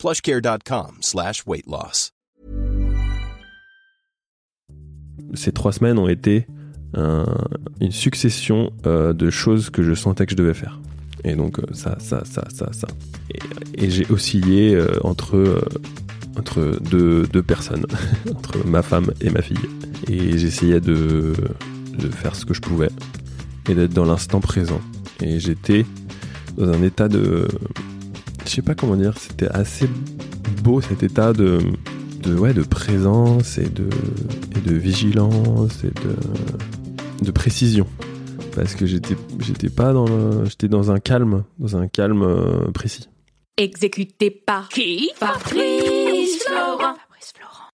plushcare.com slash. Ces trois semaines ont été un- une succession euh, de choses que je sentais que je devais faire. Et donc euh, ça, ça, ça, ça, ça. Et, j'ai oscillé euh, entre, euh, entre deux, deux personnes, entre ma femme et ma fille. Et j'essayais de, de faire ce que je pouvais et d'être dans l'instant présent. Et j'étais dans un état de... Je sais pas comment dire, c'était assez beau cet état de, de, ouais, de présence et de, et de vigilance et de, de précision. Parce que j'étais, j'étais pas dans le- j'étais dans un calme, dans un calme euh, précis. Exécuté par qui? Fabrice Florent. Fabrice Florent.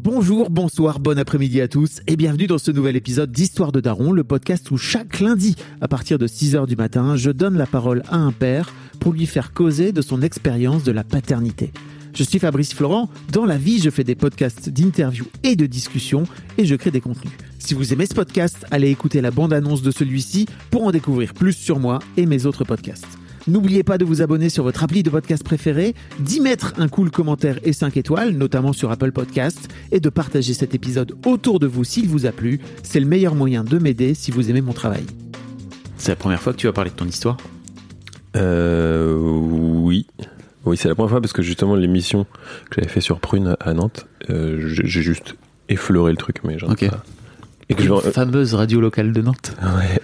Bonjour, bonsoir, bon après-midi à tous et bienvenue dans ce nouvel épisode d'Histoire de Daron, le podcast où chaque lundi, à partir de 6h du matin, je donne la parole à un père pour lui faire causer de son expérience de la paternité. Je suis Fabrice Florent, dans la vie je fais des podcasts d'interviews et de discussions et je crée des contenus. Si vous aimez ce podcast, allez écouter la bande-annonce de celui-ci pour en découvrir plus sur moi et mes autres podcasts. N'oubliez pas de vous abonner sur votre appli de podcast préféré, d'y mettre un cool commentaire et 5 étoiles, notamment sur Apple Podcast, et de partager cet épisode autour de vous s'il vous a plu. C'est le meilleur moyen de m'aider si vous aimez mon travail. C'est la première fois que tu vas parler de ton histoire? Euh, oui. Oui, c'est la première fois parce que justement l'émission que j'avais fait sur Prune à Nantes, euh, j'ai juste effleuré le truc, mais genre. Ok. pas- Et que. Une fameuse radio locale de Nantes. Ouais,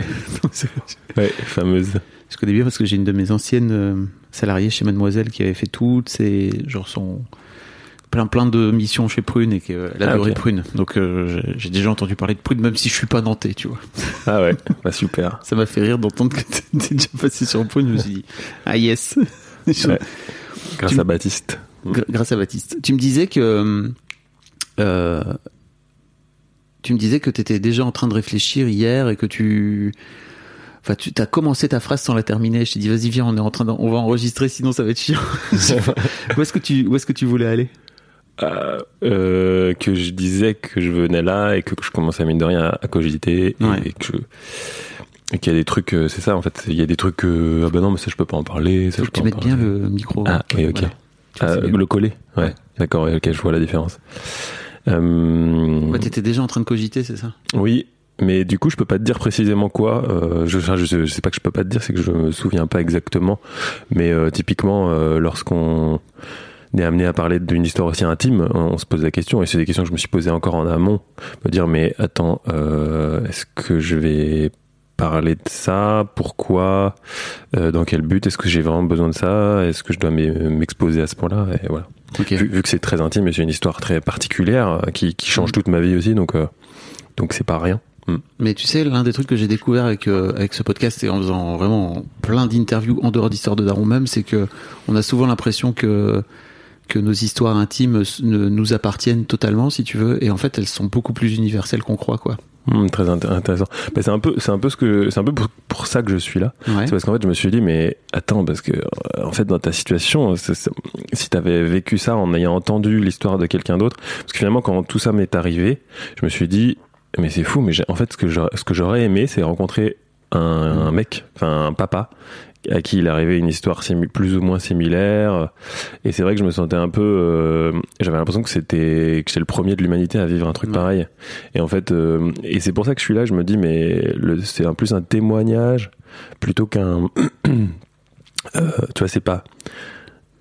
ouais, fameuse. Je connais bien parce que j'ai une de mes anciennes euh, salariées chez Mademoiselle qui avait fait toutes ces genre son plein plein de missions chez Prune et qu'elle Ah, adorait ok. Prune. Donc euh, j'ai- déjà entendu parler de Prune même si je suis pas nantais, tu vois. Ah ouais, bah super. Ça m'a fait rire d'entendre que t'étais déjà passé sur Prune. Je me suis dit ah yes. Ouais. Grâce Tu- à Baptiste. Gr- grâce à Baptiste. Tu me disais que euh, tu me disais que tu étais déjà en train de réfléchir hier et que tu enfin tu as commencé ta phrase sans la terminer. Je t'ai dit vas-y viens, on est en train on va enregistrer sinon ça va être chiant. Où est-ce que tu où est-ce que tu voulais aller? Euh, euh, que je disais que je venais là et que je commençais mine de rien à, à cogiter et, Ouais. que je- et qu'il y a des trucs, euh, c'est ça en fait, il y a des trucs que ah bah non mais ça je peux pas en parler, ça Faut je que peux tu en mettes bien le micro. Ah oui ok. Voilà. Le coller, ouais, d'accord, ok, je vois la différence. Euh, Ouais, t'étais déjà en train de cogiter, c'est ça? Oui, mais du coup je peux pas te dire précisément quoi. Euh, je, je, sais- je sais pas que je peux pas te dire, c'est que je me souviens pas exactement. Mais typiquement, euh, est amené à parler d'une histoire aussi intime, on, on se pose la question, et c'est des questions que je me suis posées encore en amont, me dire mais attends, euh, est-ce que je vais parler de ça? Pourquoi? Euh, Dans quel but? Est-ce que j'ai vraiment besoin de ça? Est-ce que je dois m'e- m'exposer à ce point-là? Et voilà. Vu, vu que c'est très intime et c'est une histoire très particulière euh, qui, qui change toute ma vie aussi, donc euh, donc c'est pas rien. Mm. Mais tu sais, l'un des trucs que j'ai découvert avec euh, avec ce podcast et en faisant vraiment plein d'interviews en dehors d'histoire de Daron même, c'est que on a souvent l'impression que que nos histoires intimes nous appartiennent totalement, si tu veux, et en fait, elles sont beaucoup plus universelles qu'on croit, quoi. Mm, très inté- intéressant. C'est un peu, c'est un peu ce que, c'est un peu pour, pour ça que je suis là. Ouais. C'est parce qu'en fait, je me suis dit, mais attends, parce que euh, en fait, dans ta situation, c'est- c'est- si t'avais vécu ça en ayant entendu l'histoire de quelqu'un d'autre, parce que finalement, quand tout ça m'est arrivé, je me suis dit, mais c'est fou, mais en fait, ce que j'aurais, ce que j'aurais aimé, c'est rencontrer un, un mec, enfin un papa, à qui il arrivait une histoire plus ou moins similaire. Et c'est vrai que je me sentais un peu, euh, j'avais l'impression que c'était, que j'étais le premier de l'humanité à vivre un truc Ouais. pareil. Et en fait, euh, et c'est pour ça que je suis là. Je me dis, mais c'est un plus un témoignage plutôt qu'un. euh, tu vois, c'est pas.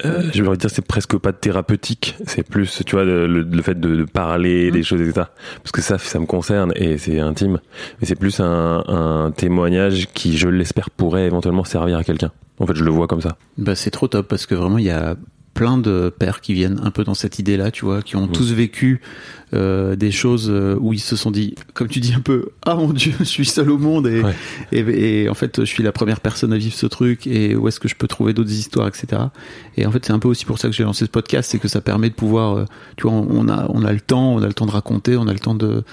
Euh, je veux dire, c'est presque pas thérapeutique. C'est plus, tu vois, le, le fait de, de parler des choses, etc. Parce que ça, ça me concerne et c'est intime. Mais c'est plus un, un témoignage qui, je l'espère, pourrait éventuellement servir à quelqu'un. En fait, je le vois comme ça. Bah, c'est trop top parce que vraiment, il y a plein de pères qui viennent un peu dans cette idée-là, tu vois, qui ont tous vécu euh, des choses euh, où ils se sont dit, comme tu dis un peu, ah mon dieu, je suis seul au monde et, Ouais. et, et en fait je suis la première personne à vivre ce truc et où est-ce que je peux trouver d'autres histoires, etc. Et en fait c'est un peu aussi pour ça que j'ai lancé ce podcast, c'est que ça permet de pouvoir, euh, tu vois, on a on a le temps, on a le temps de raconter, on a le temps de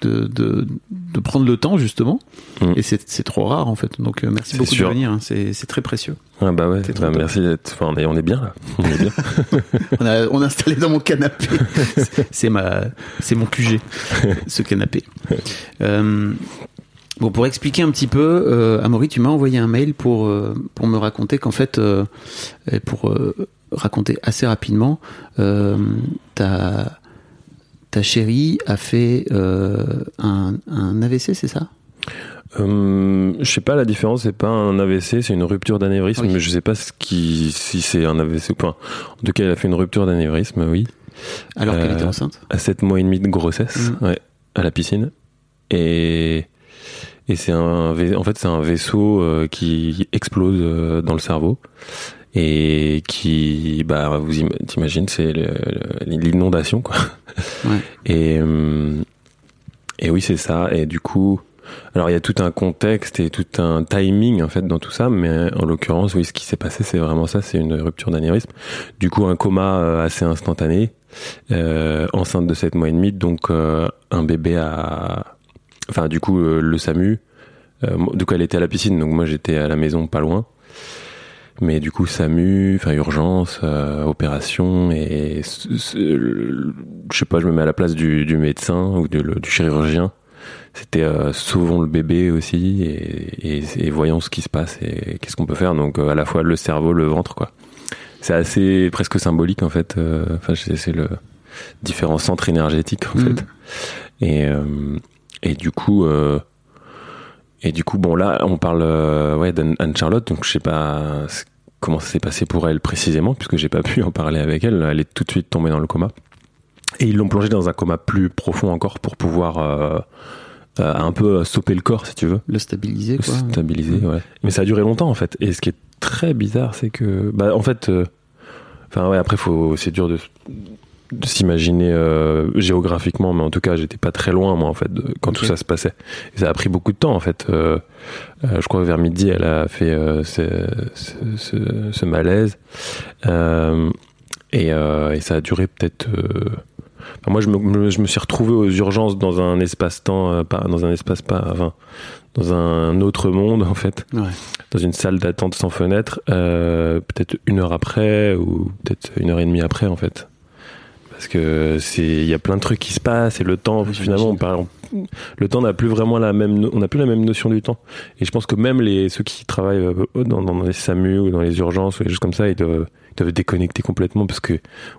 de de, de prendre le temps justement. Mm. Et c'est c'est trop rare en fait. Donc euh, merci beaucoup sûr. de venir, hein. c'est c'est très précieux. Ah bah ouais, bah merci d'être. Enfin, on est, on est bien là. On est bien. on a, on a installé dans mon canapé. C'est- ma, c'est mon QG, ce canapé. Euh, bon, pour expliquer un petit peu, euh, Amaury, tu m'as envoyé un mail pour euh, pour me raconter qu'en fait, euh, pour raconter assez rapidement, ta ta chérie a fait euh, un, un AVC, c'est ça? Euh, je sais pas la différence, c'est pas un AVC, c'est une rupture d'anévrisme, Oui. mais je sais pas ce qui, si c'est un AVC ou pas. En tout cas, elle a fait une rupture d'anévrisme, oui, Alors qu'elle Euh, était enceinte? à 7 mois et demi de grossesse, ouais, à la piscine. Et, et c'est un, en fait, c'est un vaisseau euh, qui explose dans le cerveau et qui, bah, vous im- t'imagines, c'est l'inondation, quoi. Ouais. Et, euh, et oui, c'est ça. Et du coup, alors il y a tout un contexte et tout un timing en fait dans tout ça, mais en l'occurrence, oui, ce qui s'est passé, c'est vraiment ça, c'est une rupture d'anévrisme. Du coup, un coma euh, assez instantané, euh, enceinte de 7 mois et demi, donc euh, un bébé à, enfin du coup euh, le SAMU. Euh, du coup, elle était à la piscine, donc moi j'étais à la maison, pas loin. Mais du coup, SAMU, enfin urgence, euh, opération, et je sais pas, je me mets à la place du, du médecin ou du, le- du chirurgien. C'était euh, sauvons le bébé aussi et, et, et voyons ce qui se passe et qu'est-ce qu'on peut faire. Donc euh, à la fois le cerveau, le ventre, quoi. C'est assez presque symbolique en fait. euh, Enfin, c'est c'est le différents centres énergétiques en Mm. fait. Et euh, et du coup. Euh, et du coup, bon, là, on parle euh, ouais, d'Anne-Charlotte, donc je sais pas comment ça s'est passé pour elle précisément, puisque j'ai pas pu en parler avec elle. Elle est tout de suite tombée dans le coma. Et ils l'ont plongée dans un coma plus profond encore pour pouvoir euh, euh, un peu stopper le corps, si tu veux. Le stabiliser, quoi. Stabiliser, ouais. Mais ça a duré longtemps, en fait. Et ce qui est très bizarre, c'est que, bah, en fait, enfin, ouais, après, faut, c'est dur de, de s'imaginer euh, géographiquement, mais en tout cas, j'étais pas très loin, moi, en fait, de- quand tout ça se passait. Et ça a pris beaucoup de temps, en fait. Euh, euh, je crois que vers midi, elle a fait ce, ce, ce- ce malaise. Et, et ça a duré peut-être. enfin, moi, je me, me- je me suis retrouvé aux urgences dans un espace-temps, pas dans un espace pas, enfin, dans un autre monde en fait, Ouais. dans une salle d'attente sans fenêtre, euh, peut-être une heure après ou peut-être une heure et demie après en fait, parce que c'est, il y a plein de trucs qui se passent et le temps, finalement, on parle, on- le temps n'a plus vraiment la même, on n'a plus la même notion du temps. Et je pense que même les ceux qui travaillent euh, dans, dans les SAMU ou dans les urgences ou les choses comme ça, ils doivent, ils doivent déconnecter complètement parce que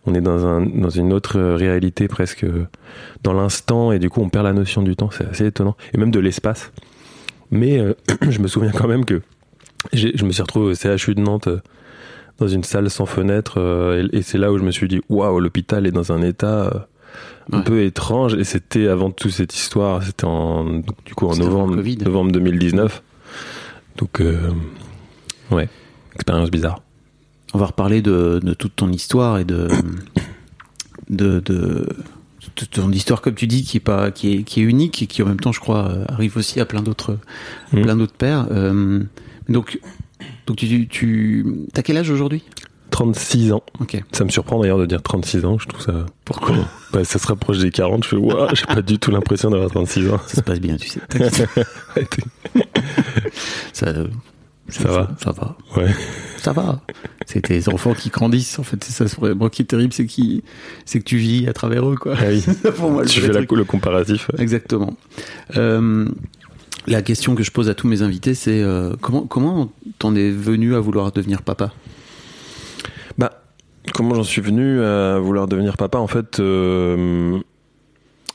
on est dans un dans une autre réalité presque dans l'instant et du coup on perd la notion du temps. C'est assez étonnant et même de l'espace. Mais euh, je me souviens quand même que je me suis retrouvé au CHU de Nantes euh, dans une salle sans fenêtre euh, et, et c'est là où je me suis dit waouh l'hôpital est dans un état euh, un Ouais. peu étrange et c'était avant tout cette histoire c'était en du coup en novembre novembre 2019 donc euh, ouais expérience bizarre On va reparler de, de toute ton histoire et de, de, ton histoire, comme tu dis, qui est, pas, qui, est, qui est unique et qui en même temps, je crois, euh, arrive aussi à plein d'autres Mhm. plein d'autres pères. Euh, donc, donc tu, tu as quel âge aujourd'hui? 36 ans Ok. ça me surprend d'ailleurs de dire 36 ans je trouve ça Pourquoi bah, ça se rapproche des 40 je fais waouh j'ai pas du tout l'impression d'avoir 36 ans Ça se passe bien, tu sais. T'inquiète. ça, euh, Ça va? Ça va. ouais Ça va. C'est tes enfants qui grandissent, en fait. C'est ça, vraiment qui est terrible, c'est qui, c'est que tu vis à travers eux, quoi. ah oui Pour moi, tu fais la- le comparatif ouais. Exactement. Euh, la question que je pose à tous mes invités, c'est euh, comment comment t'en es venu à vouloir devenir papa? Bah, comment j'en suis venu à vouloir devenir papa? En fait, euh,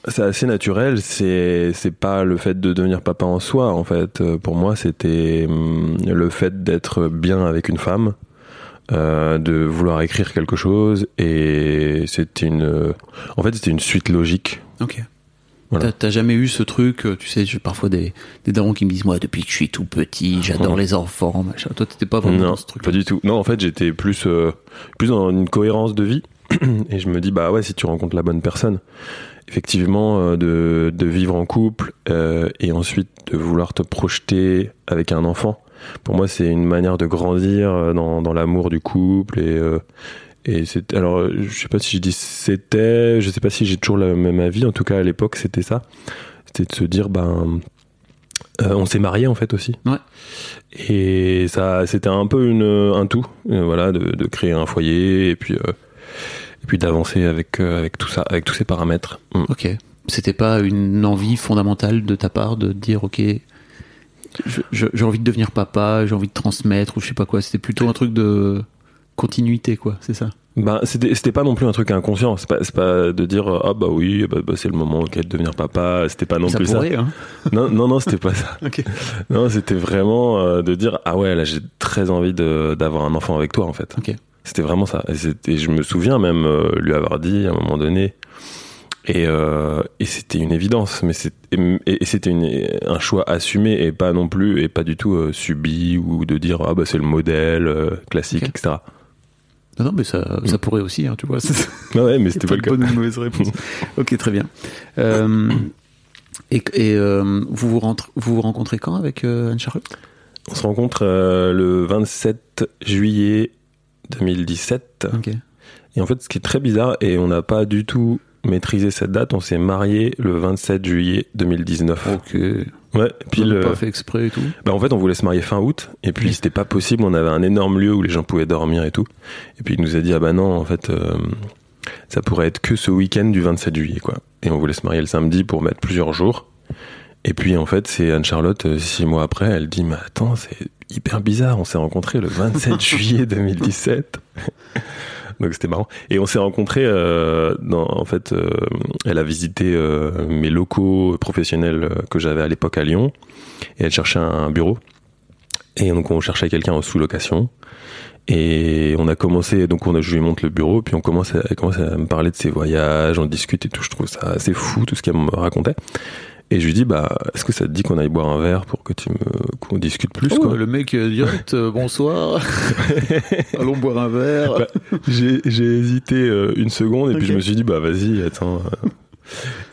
c'est assez naturel. C'est c'est pas le fait de devenir papa en soi. En fait, Euh, pour moi, c'était hum, le fait d'être bien avec une femme, euh, de vouloir écrire quelque chose, et c'était une. En fait, c'était une suite logique. Ok. Voilà. T'as- jamais eu ce truc, euh, tu sais, j'ai parfois des, des darons qui me disent, moi, depuis que je suis tout petit, j'adore les enfants, machin. Toi, t'étais pas vraiment Non, dans ce truc. pas du tout. Non, en fait, j'étais plus, euh, plus dans une cohérence de vie. Et je me dis, bah ouais, si tu rencontres la bonne personne, effectivement, euh, de, de vivre en couple euh, et ensuite de vouloir te projeter avec un enfant. Pour moi, c'est une manière de grandir dans, dans l'amour du couple et et c'est alors euh, je sais pas si je dis c'était, je sais pas si j'ai toujours le même avis. En tout cas, à l'époque, c'était ça. C'était de se dire, ben, euh, on s'est marié en fait aussi. Ouais. Et ça, c'était un peu une, un tout, euh, voilà, de, de créer un foyer et puis euh, et puis d'avancer avec avec tout ça, avec tous ces paramètres. Mm. Ok. C'était pas une envie fondamentale de ta part de dire, ok, j'ai envie de devenir papa, j'ai envie de transmettre, ou je sais pas quoi. C'était plutôt un truc de continuité, quoi, c'est ça? Ben, c'était c'était pas non plus un truc inconscient. C'est pas, c'est pas de dire ah bah oui, bah, bah, c'est le moment ok, de devenir papa. C'était pas non ça plus pourrait, hein. ça. Non, non, non, c'était pas ça. Non, c'était vraiment euh, de dire ah ouais, là j'ai très envie de d'avoir un enfant avec toi en fait. Ok. C'était vraiment ça. Et, je me souviens même euh, lui avoir dit à un moment donné. Et, euh, et c'était une évidence, mais c'est- et, et c'était une- un choix assumé et pas non plus et pas du tout euh, subi ou de dire ah bah c'est le modèle euh, classique, etc. Non, non, mais ça, ça pourrait aussi, hein, tu vois. Ah ouais, mais c'était pas le cas. bonne ou mauvaise réponse. ok, très bien. Euh, et et euh, vous, vous, rentre- vous vous rencontrez quand avec euh, Anne-Charlotte On se rencontre le 27 juillet 2017. Ok. Et en fait, ce qui est très bizarre, et on n'a pas du tout maîtrisé cette date, on s'est marié le 27 juillet 2019. Ok. Ouais, Puis pile. pas euh, fait exprès et tout. bah en fait, on voulait se marier fin août, et puis c'était pas possible. On avait un énorme lieu où les gens pouvaient dormir et tout. Et puis il nous a dit ah bah non, en fait, euh, ça pourrait être que ce week-end du 27 juillet, quoi. Et on voulait se marier le samedi pour mettre plusieurs jours. Et puis en fait, c'est Anne-Charlotte, euh, six mois après, elle dit mais attends, c'est hyper bizarre. On s'est rencontrés le 27 juillet 2017. Donc c'était marrant. Et on s'est rencontrés, euh, dans, en fait, euh, elle a visité euh, mes locaux professionnels euh, que j'avais à l'époque à Lyon, et elle cherchait un bureau. Et donc on cherchait quelqu'un en sous-location. Et on a commencé, donc on a, je lui montre le bureau, puis on commence à, elle commence à me parler de ses voyages, on discute et tout. Je trouve ça assez fou tout ce qu'elle me racontait. Et je lui dis, bah, est-ce que ça te dit qu'on aille boire un verre pour que tu me, qu'on discute plus, Oh, quoi? le mec euh, direct, euh, bonsoir. Allons boire un verre. Bah, j'ai, j'ai hésité euh, une seconde et puis je me suis dit bah vas-y attends euh.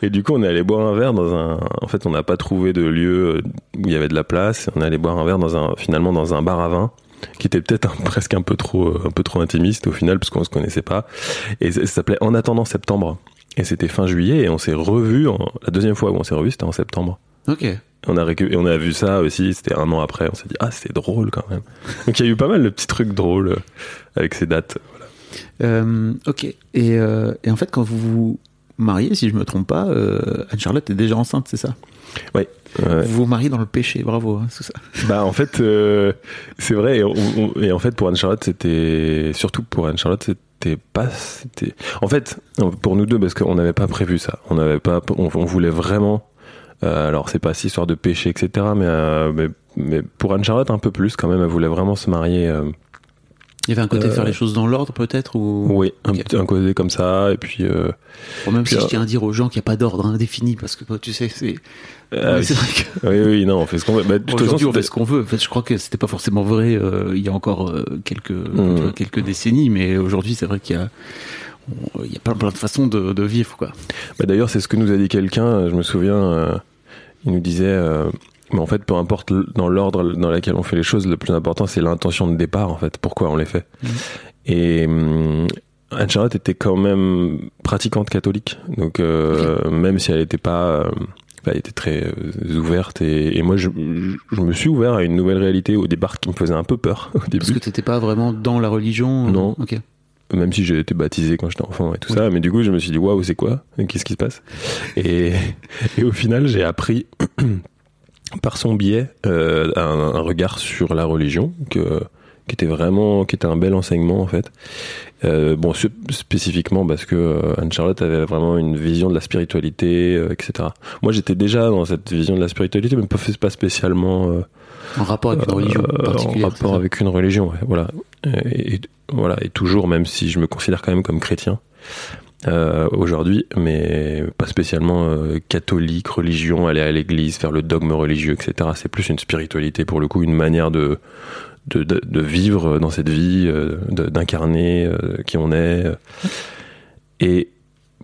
et du coup on est allé boire un verre dans un en fait on n'a pas trouvé de lieu où il y avait de la place on est allé boire un verre dans un finalement dans un bar à vin qui était peut-être un- presque un peu trop un peu trop intimiste au final parce qu'on se connaissait pas et ça, ça s'appelait en attendant septembre et c'était fin juillet et on s'est revu la deuxième fois où on s'est revu c'était en septembre Ok. on a récu- et on a vu ça aussi, c'était un an après. On s'est dit, ah, c'est drôle quand même. Donc il y a eu pas mal de petits trucs drôles euh, avec ces dates. Euh, ok. Et, euh, et en fait, quand vous vous mariez, si je me trompe pas, euh, Anne-Charlotte est déjà enceinte, c'est ça? Ouais. Vous vous mariez dans le péché, bravo. hein, c'est ça. Bah en fait, c'est vrai. Et, on- on- et en fait, pour Anne Charlotte, c'était surtout pour Anne Charlotte, c'était pas. C'était. En fait, pour nous deux, parce qu'on n'avait pas prévu ça. On n'avait pas. On, voulait vraiment. euh, alors c'est pas si histoire de péché, etc. Mais, euh, mais mais pour Anne Charlotte un peu plus quand même. Elle voulait vraiment se marier. euh, Il y avait un côté Euh, faire les choses dans l'ordre, peut-être ou... oui, un, côté comme ça. Et puis. euh, Bon, même Puis, si je euh, tiens à dire aux gens qu'il n'y a pas d'ordre indéfini, parce que tu sais, c'est. euh, vrai que oui, oui, non, on fait ce qu'on veut. Bah, de aujourd'hui on fait ce qu'on veut. En fait, je crois que c'était pas forcément vrai euh, il y a encore euh, quelques Mm. vois, quelques décennies, mais aujourd'hui c'est vrai qu'il y a il y a plein, plein de façons de, de vivre quoi. Bah, D'ailleurs, c'est ce que nous a dit quelqu'un, je me souviens, euh, il nous disait, euh, mais en fait, peu importe dans l'ordre dans lequel on fait les choses, le plus important, c'est l'intention de départ, en fait, pourquoi on les fait. Mhm. Et hum, Anne-Charlotte était quand même pratiquante catholique, donc euh, même si elle n'était pas... euh, elle était très euh, ouverte et, et moi je, je me suis ouvert à une nouvelle réalité au départ qui me faisait un peu peur au début Parce que t'étais pas vraiment dans la religion. Non. Ok. même si j'ai été baptisé quand j'étais enfant et tout ça, mais du coup je me suis dit waouh c'est quoi? Qu'est-ce qui se passe? Et, et au final j'ai appris par son biais euh, un, un regard sur la religion que qui était vraiment qui était un bel enseignement en fait. Euh, bon sp- spécifiquement parce que euh, Anne Charlotte avait vraiment une vision de la spiritualité euh, etc. Moi j'étais déjà dans cette vision de la spiritualité mais pas pas spécialement En rapport avec une religion particulière. en rapport avec une religion, ouais, voilà. Et, et- voilà, et toujours, même si je me considère quand même comme chrétien. Euh, aujourd'hui, mais pas spécialement euh, catholique, religion, aller à l'église, faire le dogme religieux, etc. C'est plus une spiritualité pour le coup, une manière de de, vivre dans cette vie, euh, d'incarner qui on est. Et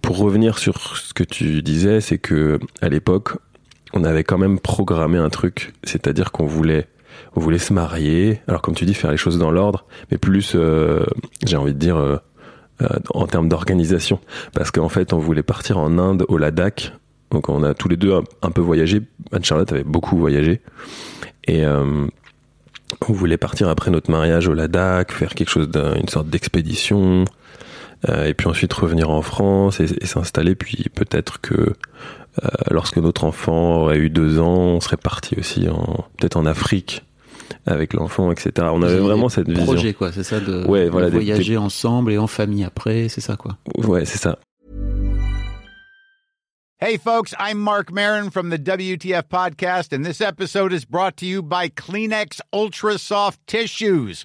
pour revenir sur ce que tu disais, c'est que à l'époque, on avait quand même programmé un truc, c'est-à-dire qu'on voulait on voulait se marier. Alors comme tu dis, faire les choses dans l'ordre, mais plus, j'ai envie de dire, en termes d'organisation, parce qu'en fait, on voulait partir en Inde, au Ladakh. Donc on a tous les deux un, peu voyagé. Anne-Charlotte avait beaucoup voyagé. Et euh, on voulait partir après notre mariage au Ladakh, faire quelque chose d'une sorte d'expédition. euh, et puis ensuite revenir en France et, s'installer. Puis peut-être que euh, lorsque notre enfant aurait eu deux ans, on serait parti aussi peut-être en Afrique avec l'enfant, etc. On avait vraiment cette vision. projets, quoi, c'est ça, de, Ouais, de voilà, des- voyager ensemble et en famille après, c'est ça, quoi. Ouais, c'est ça. Hey, folks, I'm Mark Marin from the WTF Podcast, and this episode is brought to you by Kleenex Ultra Soft Tissues,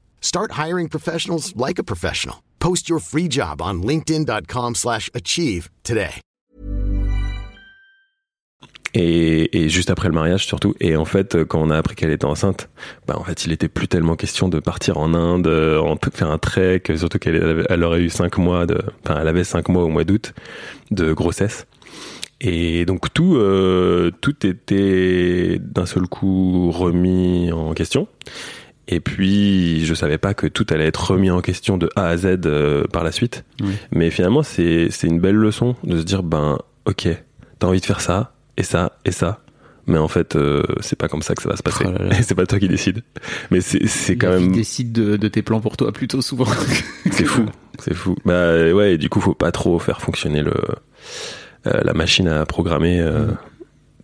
Start hiring professionals like a professional. Post your free job on linkedin.com/achieve slash achieve today. Et, juste après le mariage surtout. Et en fait, quand on a appris qu'elle était enceinte, bah en fait, il était plus tellement question de partir en Inde, euh, en faire un trek, surtout qu'elle elle aurait eu cinq mois de, enfin, elle avait cinq mois au mois d'août de grossesse. Et donc tout, euh, tout était d'un seul coup remis en question. Et puis, je savais pas que tout allait être remis en question de A à Z euh, par la suite. Oui. Mais finalement, c'est une belle leçon de se dire, ben, ok, t'as envie de faire ça, et ça, et ça. Mais en fait, euh, c'est pas comme ça que ça va se passer. Oh c'est pas toi qui décides. Mais c'est quand même. décide de, de tes plans pour toi plutôt souvent. C'est fou. C'est fou. Bah ouais, et du coup, faut pas trop faire fonctionner le, euh, la machine à programmer euh,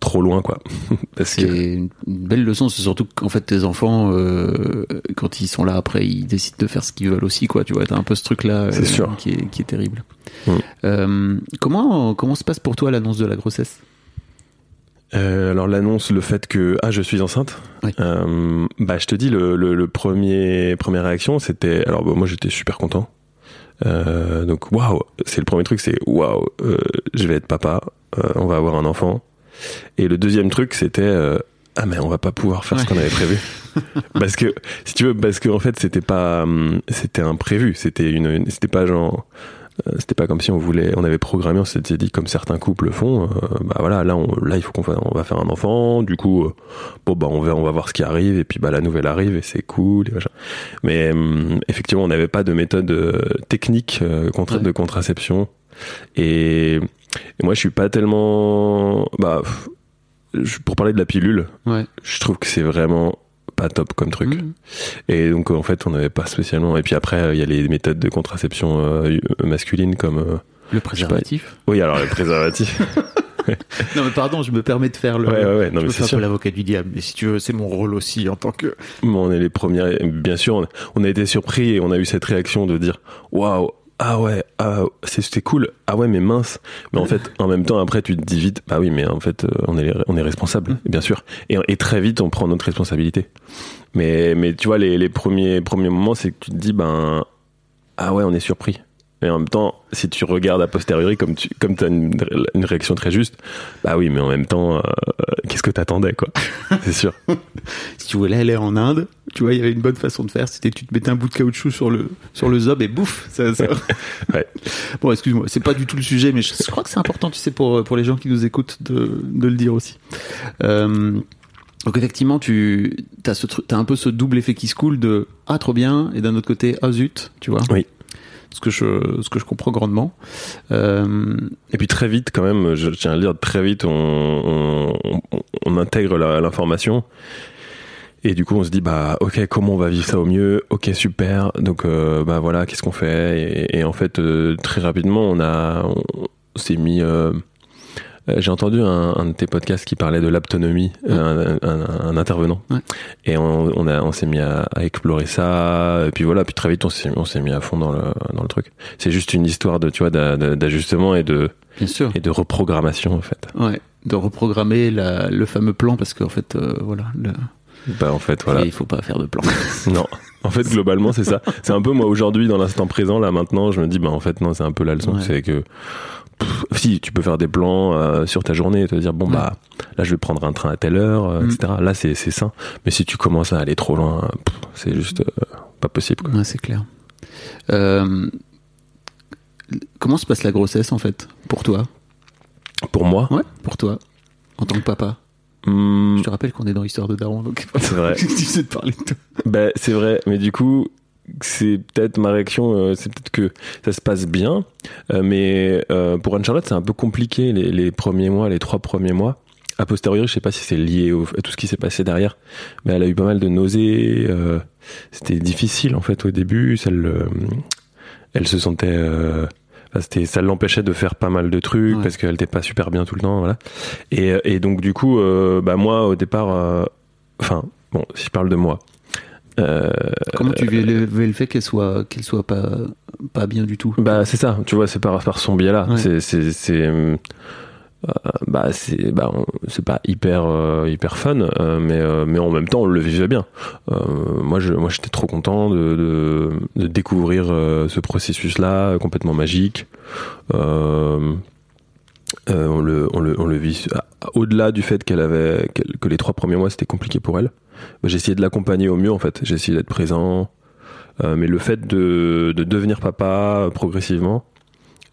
trop loin, quoi. Parce Ce qui que. est une belle leçon, c'est surtout qu'en fait tes enfants, euh, quand ils sont là après, ils décident de faire ce qu'ils veulent aussi, quoi. Tu vois, t'as un peu ce truc-là C'est sûr. qui est qui est terrible. Euh, comment comment se passe pour toi l'annonce de la grossesse? Euh, alors l'annonce, le fait que ah je suis enceinte. Oui. Euh, bah je te dis le, le, le premier première réaction c'était alors bah, moi j'étais super content. Euh, donc waouh c'est le premier truc c'est waouh euh, je vais être papa euh, on va avoir un enfant. Et le deuxième truc c'était euh, ah mais on va pas pouvoir faire ce qu'on avait prévu. Parce que si tu veux parce que en fait c'était pas hum, c'était imprévu. C'était une, une- c'était pas genre euh, c'était pas comme si on voulait on avait programmé on s'était dit comme certains couples font euh, bah voilà là on, là il faut qu'on on va faire un enfant. Du coup euh, bon bah on va on va voir ce qui arrive. Et puis bah la nouvelle arrive et c'est cool et machin. mais effectivement on n'avait pas de méthode euh, technique euh, Ouais. de contraception. Et, et moi je suis pas tellement bah pour parler de la pilule Ouais. je trouve que c'est vraiment pas top comme truc. Mhm. Et donc en fait on n'avait pas spécialement. Et puis après il y a les méthodes de contraception euh, masculine comme. euh, Le préservatif. Oui alors le préservatif. Non mais pardon, je me permets de faire le. ouais ouais ouais non je mais me c'est fais un peu l'avocat du diable, mais si tu veux, c'est mon rôle aussi en tant que. Bon, on est les premiers. Bien sûr on, on a été surpris et on a eu cette réaction de dire waouh ah ouais ah c'est- c'était cool. Ah ouais mais mince. Mais en fait en même temps après tu te dis vite bah oui mais en fait euh, on est on est responsable bien sûr. Et, et très vite on prend notre responsabilité. Mais mais tu vois les, les premiers premiers moments c'est que tu te dis ben ah ouais on est surpris mais en même temps si tu regardes a posteriori comme tu comme as une, une réaction très juste bah oui mais en même temps euh, qu'est-ce que t'attendais quoi c'est sûr Si tu voulais aller en Inde, tu vois, il y avait une bonne façon de faire. C'était tu te mettais un bout de caoutchouc sur le sur le zob et bouf, ça. ça... Ouais. Bon, excuse-moi, c'est pas du tout le sujet, mais je, je crois que c'est important, tu sais, pour pour les gens qui nous écoutent, de de le dire aussi. Euh, Donc effectivement, tu as, ce as un peu ce double effet qui se coule de ah trop bien et d'un autre côté ah zut, tu vois. Oui. Ce que je ce que je comprends grandement. Euh, Et puis très vite, quand même, je tiens à le dire, très vite, on, on, on- intègre l'information. Et du coup, on se dit, bah, ok, comment on va vivre ça au mieux? Ok, super. Donc, euh, bah voilà, qu'est-ce qu'on fait? Et, en fait, euh, très rapidement, on a, on, s'est mis. Euh, J'ai entendu un, un de tes podcasts qui parlait de l'aptonomie, euh, un, un- un intervenant, Ouais. et on, on, a, on s'est mis à, à explorer ça. Et puis voilà, puis très vite, on s'est, on s'est mis à fond dans le, dans le truc. C'est juste une histoire de, tu vois, d'a- d'a- d'ajustement et de, bien sûr. et de reprogrammation en fait. Ouais. De reprogrammer la, le fameux plan parce qu'en fait, euh, voilà. Le, Bah en fait voilà. et il faut pas faire de plan. Non. En fait globalement c'est ça. C'est un peu moi aujourd'hui dans l'instant présent là maintenant je me dis bah en fait non c'est un peu la leçon Ouais. c'est que pff, si tu peux faire des plans euh, sur ta journée et te dire bon bah là je vais prendre un train à telle heure euh, Mm. etc. Là c'est c'est sain. Mais si tu commences à aller trop loin c'est juste euh, pas possible. quoi. Ouais, c'est clair. Comment se passe la grossesse en fait? Pour toi? Pour moi? Ouais, pour toi en tant que papa. hmm, Je te rappelle qu'on est dans l'histoire de Daron, donc C'est vrai. tu sais de parler de toi. Bah, c'est vrai, mais du coup, c'est peut-être ma réaction, euh, c'est peut-être que ça se passe bien, euh, mais euh, pour Anne-Charlotte, c'est un peu compliqué les, les premiers mois, les trois premiers mois. A posteriori, je sais pas si c'est lié au- à tout ce qui s'est passé derrière, mais elle a eu pas mal de nausées. C'était difficile en fait au début. Ça le- elle se sentait, c'était, ça l'empêchait de faire pas mal de trucs Ouais. parce qu'elle était pas super bien tout le temps, voilà. Et, et donc du coup, bah moi au départ, enfin bon, si je parle de moi. Euh, Comment tu vivais le fait qu'elle soit, qu'elle soit pas, pas bien du tout bah c'est ça, tu vois, c'est par, par son biais là. Ouais. C'est euh, bah c'est bah c'est pas hyper euh, hyper fun, euh, mais euh, mais en même temps on le vivait bien. Euh, moi je moi j'étais trop content de de, de découvrir euh, ce processus là complètement magique. Euh, on le on le on le vit au-delà du fait qu'elle avait que les trois premiers mois c'était compliqué pour elle. j'ai essayé de l'accompagner au mieux en fait. J'ai essayé d'être présent. Euh, mais le fait de, de devenir papa euh, progressivement,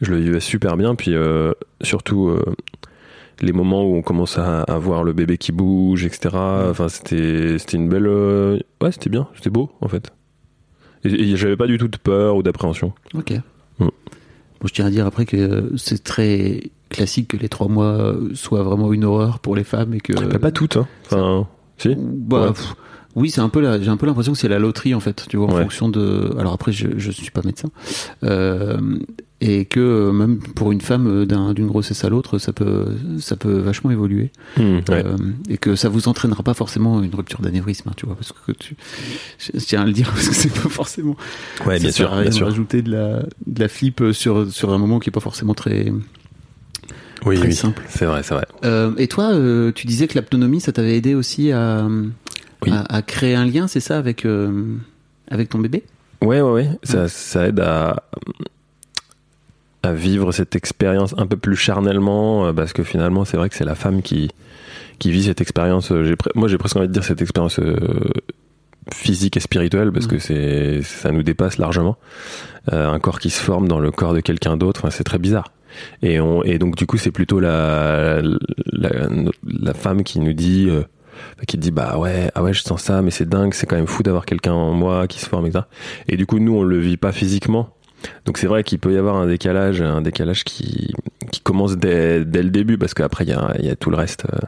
je le vivais super bien. Puis euh, surtout les moments où on commence à, à voir le bébé qui bouge, etc. Enfin, c'était c'était une belle. ouais, c'était bien, c'était beau en fait. Et, et j'avais pas du tout de peur ou d'appréhension. Ok. Mm. Bon, je tiens à dire après que c'est très classique que les trois mois soient vraiment une horreur pour les femmes et que. Bah, pas toutes, hein. Enfin, si. Bah, Ouais. pff, oui, c'est un peu j'ai un peu l'impression que c'est la loterie en fait, tu vois, en Ouais. fonction de. Alors après, je, je suis pas médecin, euh, et que euh, même pour une femme euh, d'un- d'une grossesse à l'autre, ça peut, ça peut vachement évoluer, Hmm, ouais. Euh, et que ça vous entraînera pas forcément une rupture d'anévrisme, hein, tu vois, parce que tu, je, je tiens à le dire parce que c'est pas forcément. Ouais, ça bien sert sûr, à rien bien de sûr. rajouter de la, de la flip sur sur un moment qui est pas forcément très. Oui, très oui. simple. C'est vrai, c'est vrai. Euh, et toi, euh, tu disais que l'autonomie, ça t'avait aidé aussi à, Oui. à, à créer un lien, c'est ça, avec, euh, avec ton bébé? Ouais, ouais, ouais. Ça, ça aide à, à vivre cette expérience un peu plus charnellement, parce que finalement, c'est vrai que c'est la femme qui, qui vit cette expérience. Moi, j'ai presque envie de dire cette expérience euh, physique et spirituelle, parce Mm. que c'est, ça nous dépasse largement. Euh, un corps qui se forme dans le corps de quelqu'un d'autre, enfin, c'est très bizarre. Et, on, et donc, du coup, c'est plutôt la, la, femme qui nous dit. euh, qui dit bah ouais ah ouais je sens ça mais c'est dingue c'est quand même fou d'avoir quelqu'un en moi qui se forme etc et du coup nous on le vit pas physiquement donc c'est vrai qu'il peut y avoir un décalage un décalage qui qui commence dès, dès le début parce qu'après il y a, y a tout le reste euh,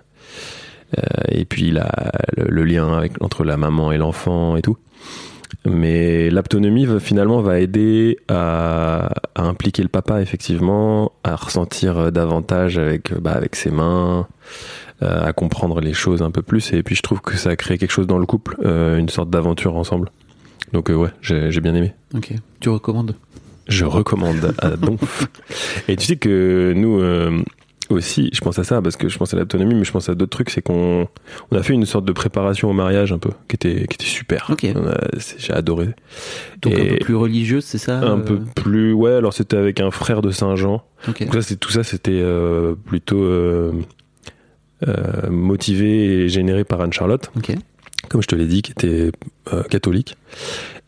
euh, et puis la, le, lien entre la maman et l'enfant et tout mais l'autonomie va- finalement va aider à, à impliquer le papa effectivement à ressentir euh, davantage avec euh, bah, avec ses mains euh, à comprendre les choses un peu plus. Et puis je trouve que ça a créé quelque chose dans le couple euh, une sorte d'aventure ensemble. Donc euh, ouais j'ai bien aimé. Ok. Tu recommandes? Je recommande à donf. Et tu sais que nous aussi je pense à ça parce que je pense à l'autonomie mais je pense à d'autres trucs c'est qu'on on a fait une sorte de préparation au mariage un peu qui était qui était super j'ai adoré Donc un peu plus religieuse, c'est ça un euh, peu plus ouais alors c'était avec un frère de Saint Jean Ok. donc ça c'est tout ça c'était euh, plutôt euh, euh, motivé et généré par Anne Charlotte comme je te l'ai dit qui était euh, catholique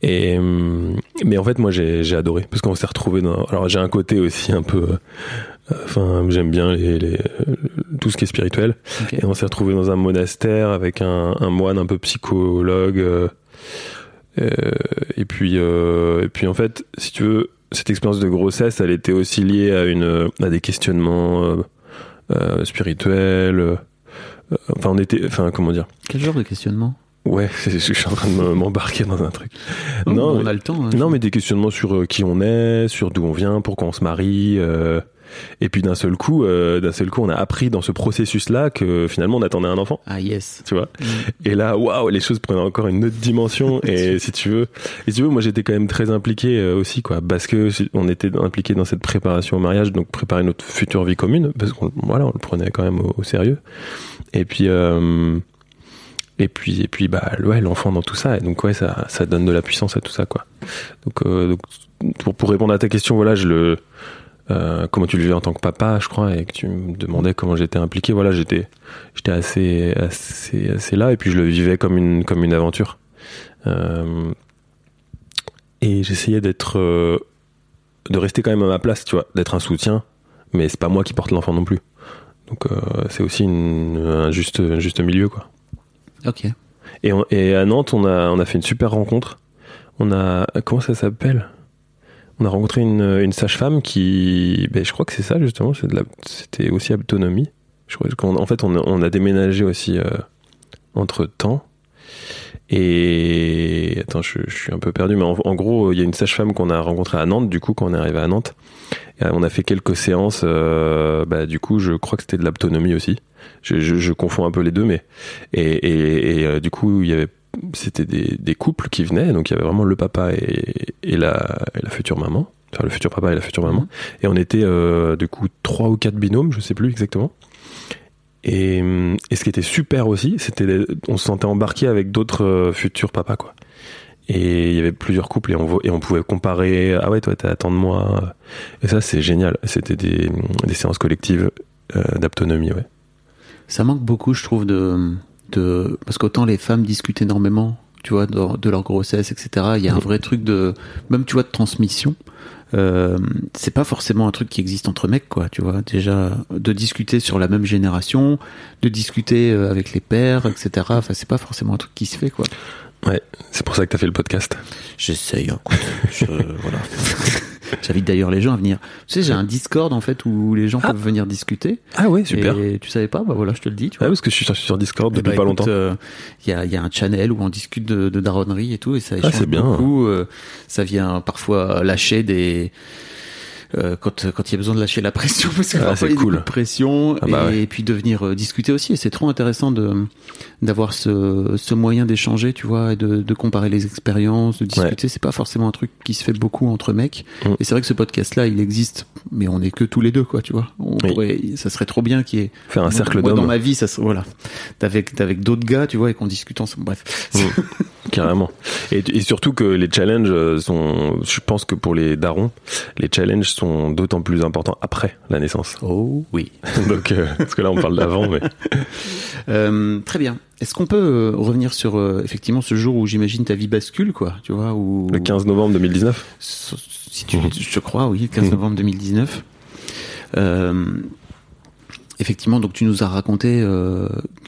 et hum, Mais en fait, moi, j'ai j'ai adoré parce qu'on s'est retrouvé dans. Alors, j'ai un côté aussi un peu. Enfin, j'aime bien les, les- tout ce qui est spirituel. Et on s'est retrouvé dans un monastère avec un, un moine un peu psychologue. euh, euh, et puis, euh, et puis en fait, si tu veux, cette expérience de grossesse, elle était aussi liée à une, à des questionnements euh, spirituels. enfin, on était, enfin, comment dire? Quel genre de questionnement? Ouais, je suis en train de me- m'embarquer dans un truc. Oh, Non, On mais- a le temps. hein. Non, mais des questionnements sur qui on est, sur d'où on vient, pourquoi on se marie. euh, et puis d'un seul coup, euh, d'un seul coup, on a appris dans ce processus-là que finalement on attendait un enfant. Ah yes. Tu vois. Mm. Et là, waouh, les choses prenaient encore une autre dimension. Et si tu veux, et si tu veux, moi j'étais quand même très impliqué euh, aussi, quoi, parce que on était impliqué dans cette préparation au mariage, donc préparer notre future vie commune, parce qu'on voilà, on le prenait quand même au, au sérieux. Et puis, euh, et puis, et puis, bah, ouais, l'enfant dans tout ça. Et donc ouais, ça, ça donne de la puissance à tout ça, quoi. Donc, euh, donc pour, pour répondre à ta question, voilà, je le euh, comment tu le vivais en tant que papa, je crois, et que tu me demandais comment j'étais impliqué. Voilà, j'étais, j'étais assez, assez, assez là, et puis je le vivais comme une, comme une aventure. Euh, et j'essayais d'être, euh, de rester quand même à ma place, tu vois, d'être un soutien, mais c'est pas moi qui porte l'enfant non plus. Donc c'est aussi une, un juste, un juste milieu, quoi. Ok. Et, on- et à Nantes, on a, on a fait une super rencontre. On a, comment ça s'appelle? On a rencontré une, sage-femme qui, ben, je crois que c'est ça justement, c'était aussi autonomie. Je crois qu'en en fait, on a, on déménagé aussi entre temps. Et attends, je, suis un peu perdu, mais en, gros, il y a une sage-femme qu'on a rencontrée à Nantes, du coup, quand on est arrivé à Nantes. Euh, on a fait quelques séances. euh, bah, du coup, je crois que c'était de l'autonomie aussi. Je, confonds un peu les deux, mais et, euh, du coup, il y avait c'était des, des couples qui venaient, donc il y avait vraiment le papa et, et, la, et la future maman, enfin le futur papa et la future maman, et on était euh, du coup trois ou quatre binômes, je sais plus exactement. Et, et ce qui était super aussi, c'était on se sentait embarqué avec d'autres euh, futurs papas quoi. Et il y avait plusieurs couples et on, et on pouvait comparer. Ah ouais, toi t'as tant de moi. Et ça c'est génial. C'était des, des séances collectives euh, d'autonomie, ouais. Ça manque beaucoup, je trouve, de, de parce qu'autant les femmes discutent énormément, tu vois, de, de leur grossesse, etc. Il y a un vrai truc de, même tu vois, de transmission. Euh, c'est pas forcément un truc qui existe entre mecs, quoi. Tu vois, déjà de discuter sur la même génération, de discuter euh, avec les pères, etc. Enfin, c'est pas forcément un truc qui se fait, quoi. Ouais, c'est pour ça que t'as fait le podcast. J'essaye, hein, je- voilà. J'invite d'ailleurs les gens à venir. Tu sais, j'ai un Discord en fait où les gens peuvent venir discuter. Ah ouais, super. Et tu savais pas? Bah voilà, je te le dis. Tu vois. Ouais, parce que je suis sur, sur Discord depuis Eh ben, pas écoute, longtemps. euh, Il y, a, y a un channel où on discute de, de daronnerie et tout, et ça échange Ah, c'est bien. beaucoup. euh, ça vient parfois lâcher des. Euh, quand quand il y a besoin de lâcher la pression parce que Ah, c'est cool. de pression Ah bah et, ouais. puis de venir euh, discuter aussi et c'est trop intéressant de d'avoir ce, ce moyen d'échanger tu vois et de, de comparer les expériences de discuter c'est pas forcément un truc qui se fait beaucoup entre mecs Mm. et c'est vrai que ce podcast là il existe mais on est que tous les deux quoi tu vois on Oui. pourrait ça serait trop bien qu'il y ait Faire un moi, cercle dans ma vie ça voilà avec avec d'autres gars tu vois et qu'on discute ensemble bref Mm. Carrément. Et, et surtout que les challenges euh, sont, je pense que pour les darons, les challenges sont d'autant plus importants après la naissance. oh oui Donc, euh, parce que là on parle d'avant, mais Euh, très bien. Est-ce qu'on peut euh, revenir sur euh, effectivement ce jour où j'imagine ta vie bascule, quoi, tu vois, où le 15 novembre 2019. si tu, je crois, oui, le 15 novembre 2019. Euh, effectivement, donc tu nous as raconté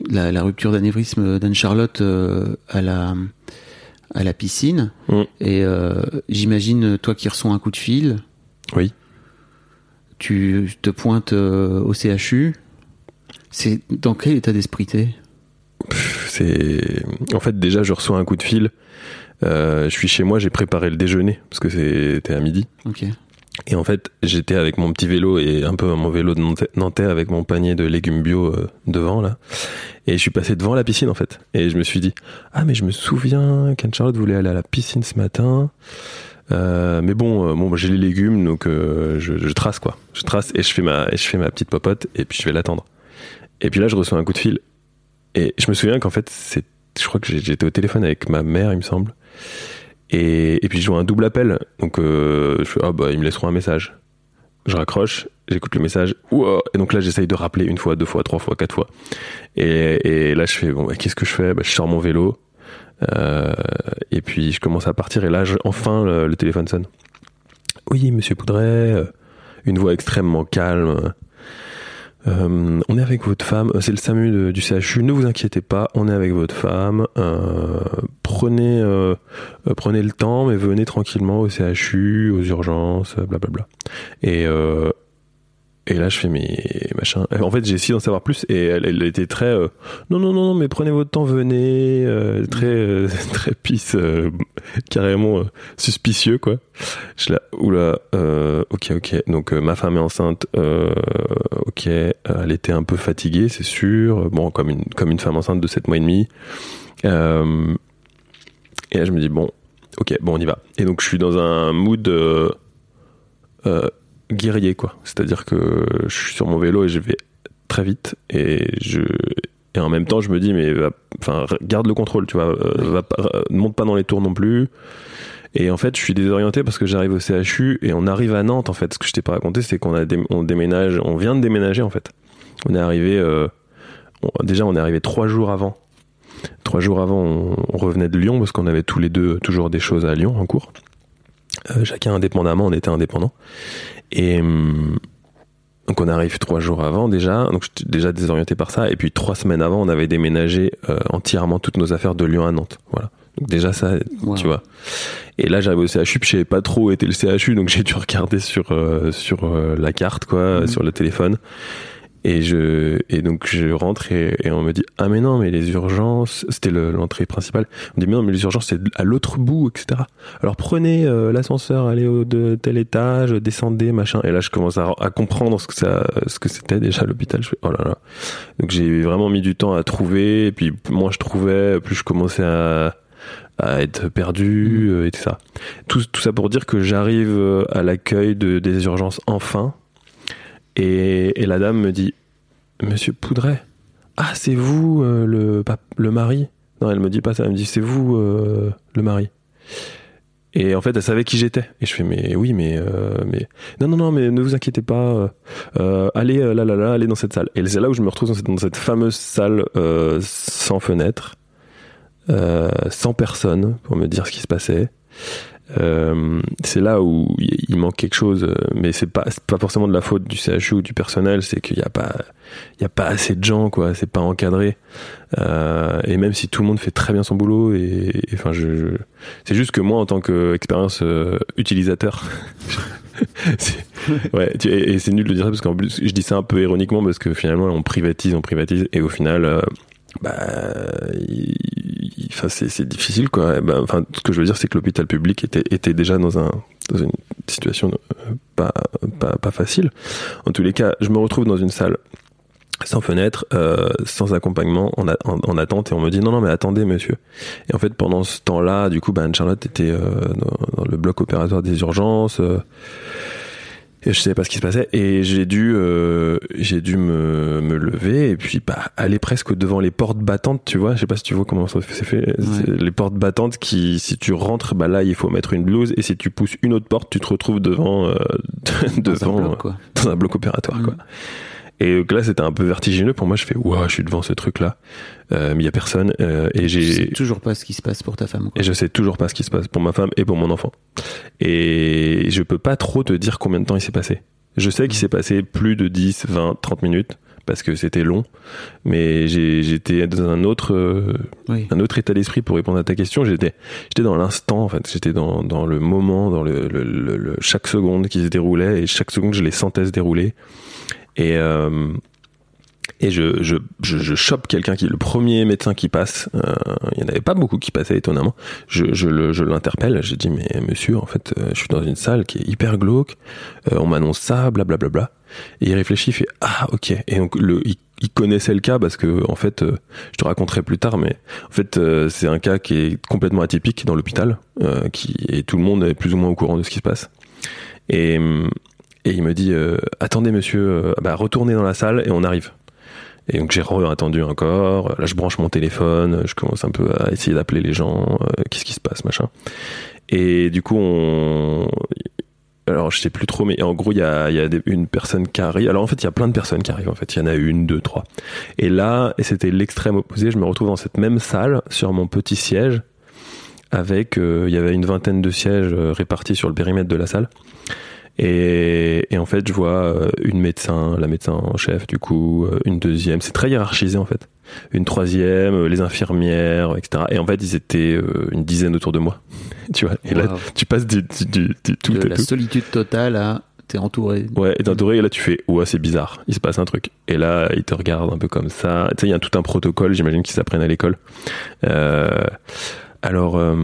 la, la rupture d'anévrisme d'Anne-Charlotte à la à la piscine, Mm. et euh, j'imagine toi qui reçois un coup de fil, Oui. Tu te pointes euh, au CHU. C'est dans quel état d'esprit t'es? C'est, en fait, déjà je reçois un coup de fil. Euh, je suis chez moi, j'ai préparé le déjeuner parce que c'était à midi. Ok. Et en fait, j'étais avec mon petit vélo et un peu mon vélo de Nantais- Nantais avec mon panier de légumes bio euh, devant là. Et je suis passé devant la piscine en fait. Et je me suis dit ah mais je me souviens qu'Anne Charlotte voulait aller à la piscine ce matin. Euh, mais bon, euh, bon, j'ai les légumes donc euh, je, trace quoi. Je trace et je fais ma et je fais ma petite popote et puis je vais l'attendre. Et puis là, je reçois un coup de fil et je me souviens qu'en fait je crois que j'étais au téléphone avec ma mère, il me semble. Et, puis je joue un double appel. Donc je fais ah bah ils me laisseront un message. Je raccroche, j'écoute le message. Et donc là j'essaye de rappeler une fois, deux fois, trois fois, quatre fois. Et, et là je fais bon bah, qu'est-ce que je fais? Bah, Je sors mon vélo. Euh, et puis je commence à partir et là, enfin, le, téléphone sonne. Oui, Monsieur Poudret, euh, une voix extrêmement calme. Euh, on est avec votre femme, c'est le SAMU du CHU, ne vous inquiétez pas, on est avec votre femme. Prenez, prenez le temps, mais venez tranquillement au CHU, aux urgences, blablabla. Et, et là, je fais mes machins. En fait, j'ai essayé d'en savoir plus et elle, elle était très euh, non, non, non, non, mais prenez votre temps, venez. euh, très, euh, très pisse, euh, carrément euh, suspicieux, quoi. Je suis là, oula, euh, ok, ok. Donc, euh, ma femme est enceinte, euh, ok. euh, Elle était un peu fatiguée, c'est sûr. Bon, comme une, comme une femme enceinte de 7 mois et demi. Euh, et là, je me dis, bon, ok, bon, on y va. Et donc, je suis dans un mood. euh, euh, guerrier quoi. C'est à dire que je suis sur mon vélo et je vais très vite et je et en même temps je me dis mais enfin garde le contrôle tu vois euh, va pas- euh, ne monte pas dans les tours non plus. Et en fait je suis désorienté parce que j'arrive au CHU et on arrive à Nantes en fait. Ce que je t'ai pas raconté c'est qu'on a dé- on déménage on vient de déménager en fait. On est arrivé euh, on- déjà on est arrivé trois jours avant. Trois jours avant on, on revenait de Lyon parce qu'on avait tous les deux toujours des choses à Lyon en cours. Euh, chacun indépendamment on était indépendants et hum, donc on arrive trois jours avant déjà, donc j'étais déjà désorienté par ça. Et puis trois semaines avant, on avait déménagé euh, entièrement toutes nos affaires de Lyon à Nantes. Voilà. Donc déjà ça, Wow. tu vois. Et là j'arrive au CHU, puis je savais pas trop où était le CHU, donc j'ai dû regarder sur euh, sur euh, la carte quoi, Mhm. sur le téléphone. Et je et donc je rentre et, et on me dit ah mais non mais les urgences c'était le- l'entrée principale. On me dit mais non mais les urgences c'est à l'autre bout etc alors prenez euh, l'ascenseur allez au de tel étage descendez machin. Et là je commence à, à comprendre ce que ça ce que c'était déjà l'hôpital. Je fais oh là là. Donc j'ai vraiment mis du temps à trouver. Et puis moins je trouvais plus je commençais à à être perdu euh, et tout ça tout, tout ça pour dire que j'arrive euh, à l'accueil de, des urgences enfin et, la dame me dit Monsieur Poudret, ah, c'est vous euh, le, le mari? Non, elle me dit pas ça, elle me dit c'est vous euh, le mari. Et en fait, elle savait qui j'étais. Et je fais mais oui, mais euh, mais non non non, mais ne vous inquiétez pas. allez là là là, allez dans cette salle. Et c'est là où je me retrouve dans cette, dans cette fameuse salle sans fenêtre, sans personne pour me dire ce qui se passait. Euh, c'est là où il manque quelque chose, euh, mais c'est pas pas forcément de la faute du CHU ou du personnel, c'est qu'il y a pas il y a pas assez de gens quoi, c'est pas encadré. Euh, et même si tout le monde fait très bien son boulot et, enfin c'est juste que moi en tant qu'expérience euh, utilisateur ouais et, c'est nul de dire ça parce qu'en plus je dis ça un peu ironiquement parce que finalement on privatise on privatise et au final bah enfin c'est difficile quoi Et ben, enfin ce que je veux dire c'est que l'hôpital public était était déjà dans un dans une situation euh, pas pas pas facile en tous les cas je me retrouve dans une salle sans fenêtre, euh, sans accompagnement, en, a- en- en attente, et on me dit non, non, mais attendez, monsieur. Et en fait, pendant ce temps-là, du coup, bah, Anne-Charlotte était euh, dans, dans le bloc opératoire des urgences. euh, et je savais pas ce qui se passait, et j'ai dû, euh, j'ai dû me, me lever et puis bah, aller presque devant les portes battantes, tu vois. Je sais pas si tu vois comment ça s'est fait. Les portes battantes qui, si tu rentres, bah là, il faut mettre une blouse, et si tu pousses une autre porte, tu te retrouves devant, euh, Dans un devant, bloc, quoi. dans un bloc opératoire, quoi. Et donc là, c'était un peu vertigineux pour moi. Je fais, waouh, je suis devant ce truc-là, euh, mais il y a personne, euh, et Tu sais j'ai, toujours pas ce qui se passe pour ta femme. quoi. et je sais toujours pas ce qui se passe pour ma femme et pour mon enfant. Et je peux pas trop te dire combien de temps il s'est passé. Je sais qu'il s'est passé plus de 10, 20, 30 minutes parce que c'était long, mais j'ai- j'étais dans un autre, euh, Oui. un autre état d'esprit pour répondre à ta question. J'étais, j'étais dans l'instant en fait. J'étais dans, dans le moment, dans le, le- le- le- chaque seconde qui se déroulait et chaque seconde je les sentais se dérouler. Et euh, et je, je, je, je chope quelqu'un qui est le premier médecin qui passe. Euh, il y en avait pas beaucoup qui passaient étonnamment. Je, je, le- je l'interpelle. J'ai dit mais monsieur, en fait, euh, je suis dans une salle qui est hyper glauque. On m'annonce ça, blablabla. Et il réfléchit, il fait ah ok. Et donc le, il, il connaissait le cas parce que en fait, je te raconterai plus tard, mais en fait c'est un cas qui est complètement atypique dans l'hôpital, qui et tout le monde est plus ou moins au courant de ce qui se passe. Et et il me dit euh, attendez monsieur, euh, bah retournez dans la salle et on arrive. Et donc j'ai attendu encore. Là, je branche mon téléphone. Je commence un peu à essayer d'appeler les gens. euh, Qu'est-ce qui se passe, machin. Et du coup, on. Alors, je sais plus trop, mais en gros, il y a, y a une personne qui arrive. Alors, en fait, il y a plein de personnes qui arrivent. En fait, il y en a une, deux, trois. Et là, et c'était l'extrême opposé. Je me retrouve dans cette même salle, sur mon petit siège, avec, il y avait une vingtaine de sièges répartis sur le périmètre de la salle. Et, et en fait, je vois euh, une médecin, la médecin en chef, du coup, euh, une deuxième. C'est très hiérarchisé en fait. Une troisième, euh, les infirmières, etc. Et en fait, ils étaient une dizaine autour de moi. tu vois. Et là, tu passes du, du, du- du tout De à la tout. solitude totale à t'es entouré. Ouais, et t'es entouré, et là tu fais, ouais, c'est bizarre, il se passe un truc. Et là, ils te regardent un peu comme ça. Tu sais, il y a tout un protocole, j'imagine qu'ils s'apprennent à l'école. Euh, alors, euh,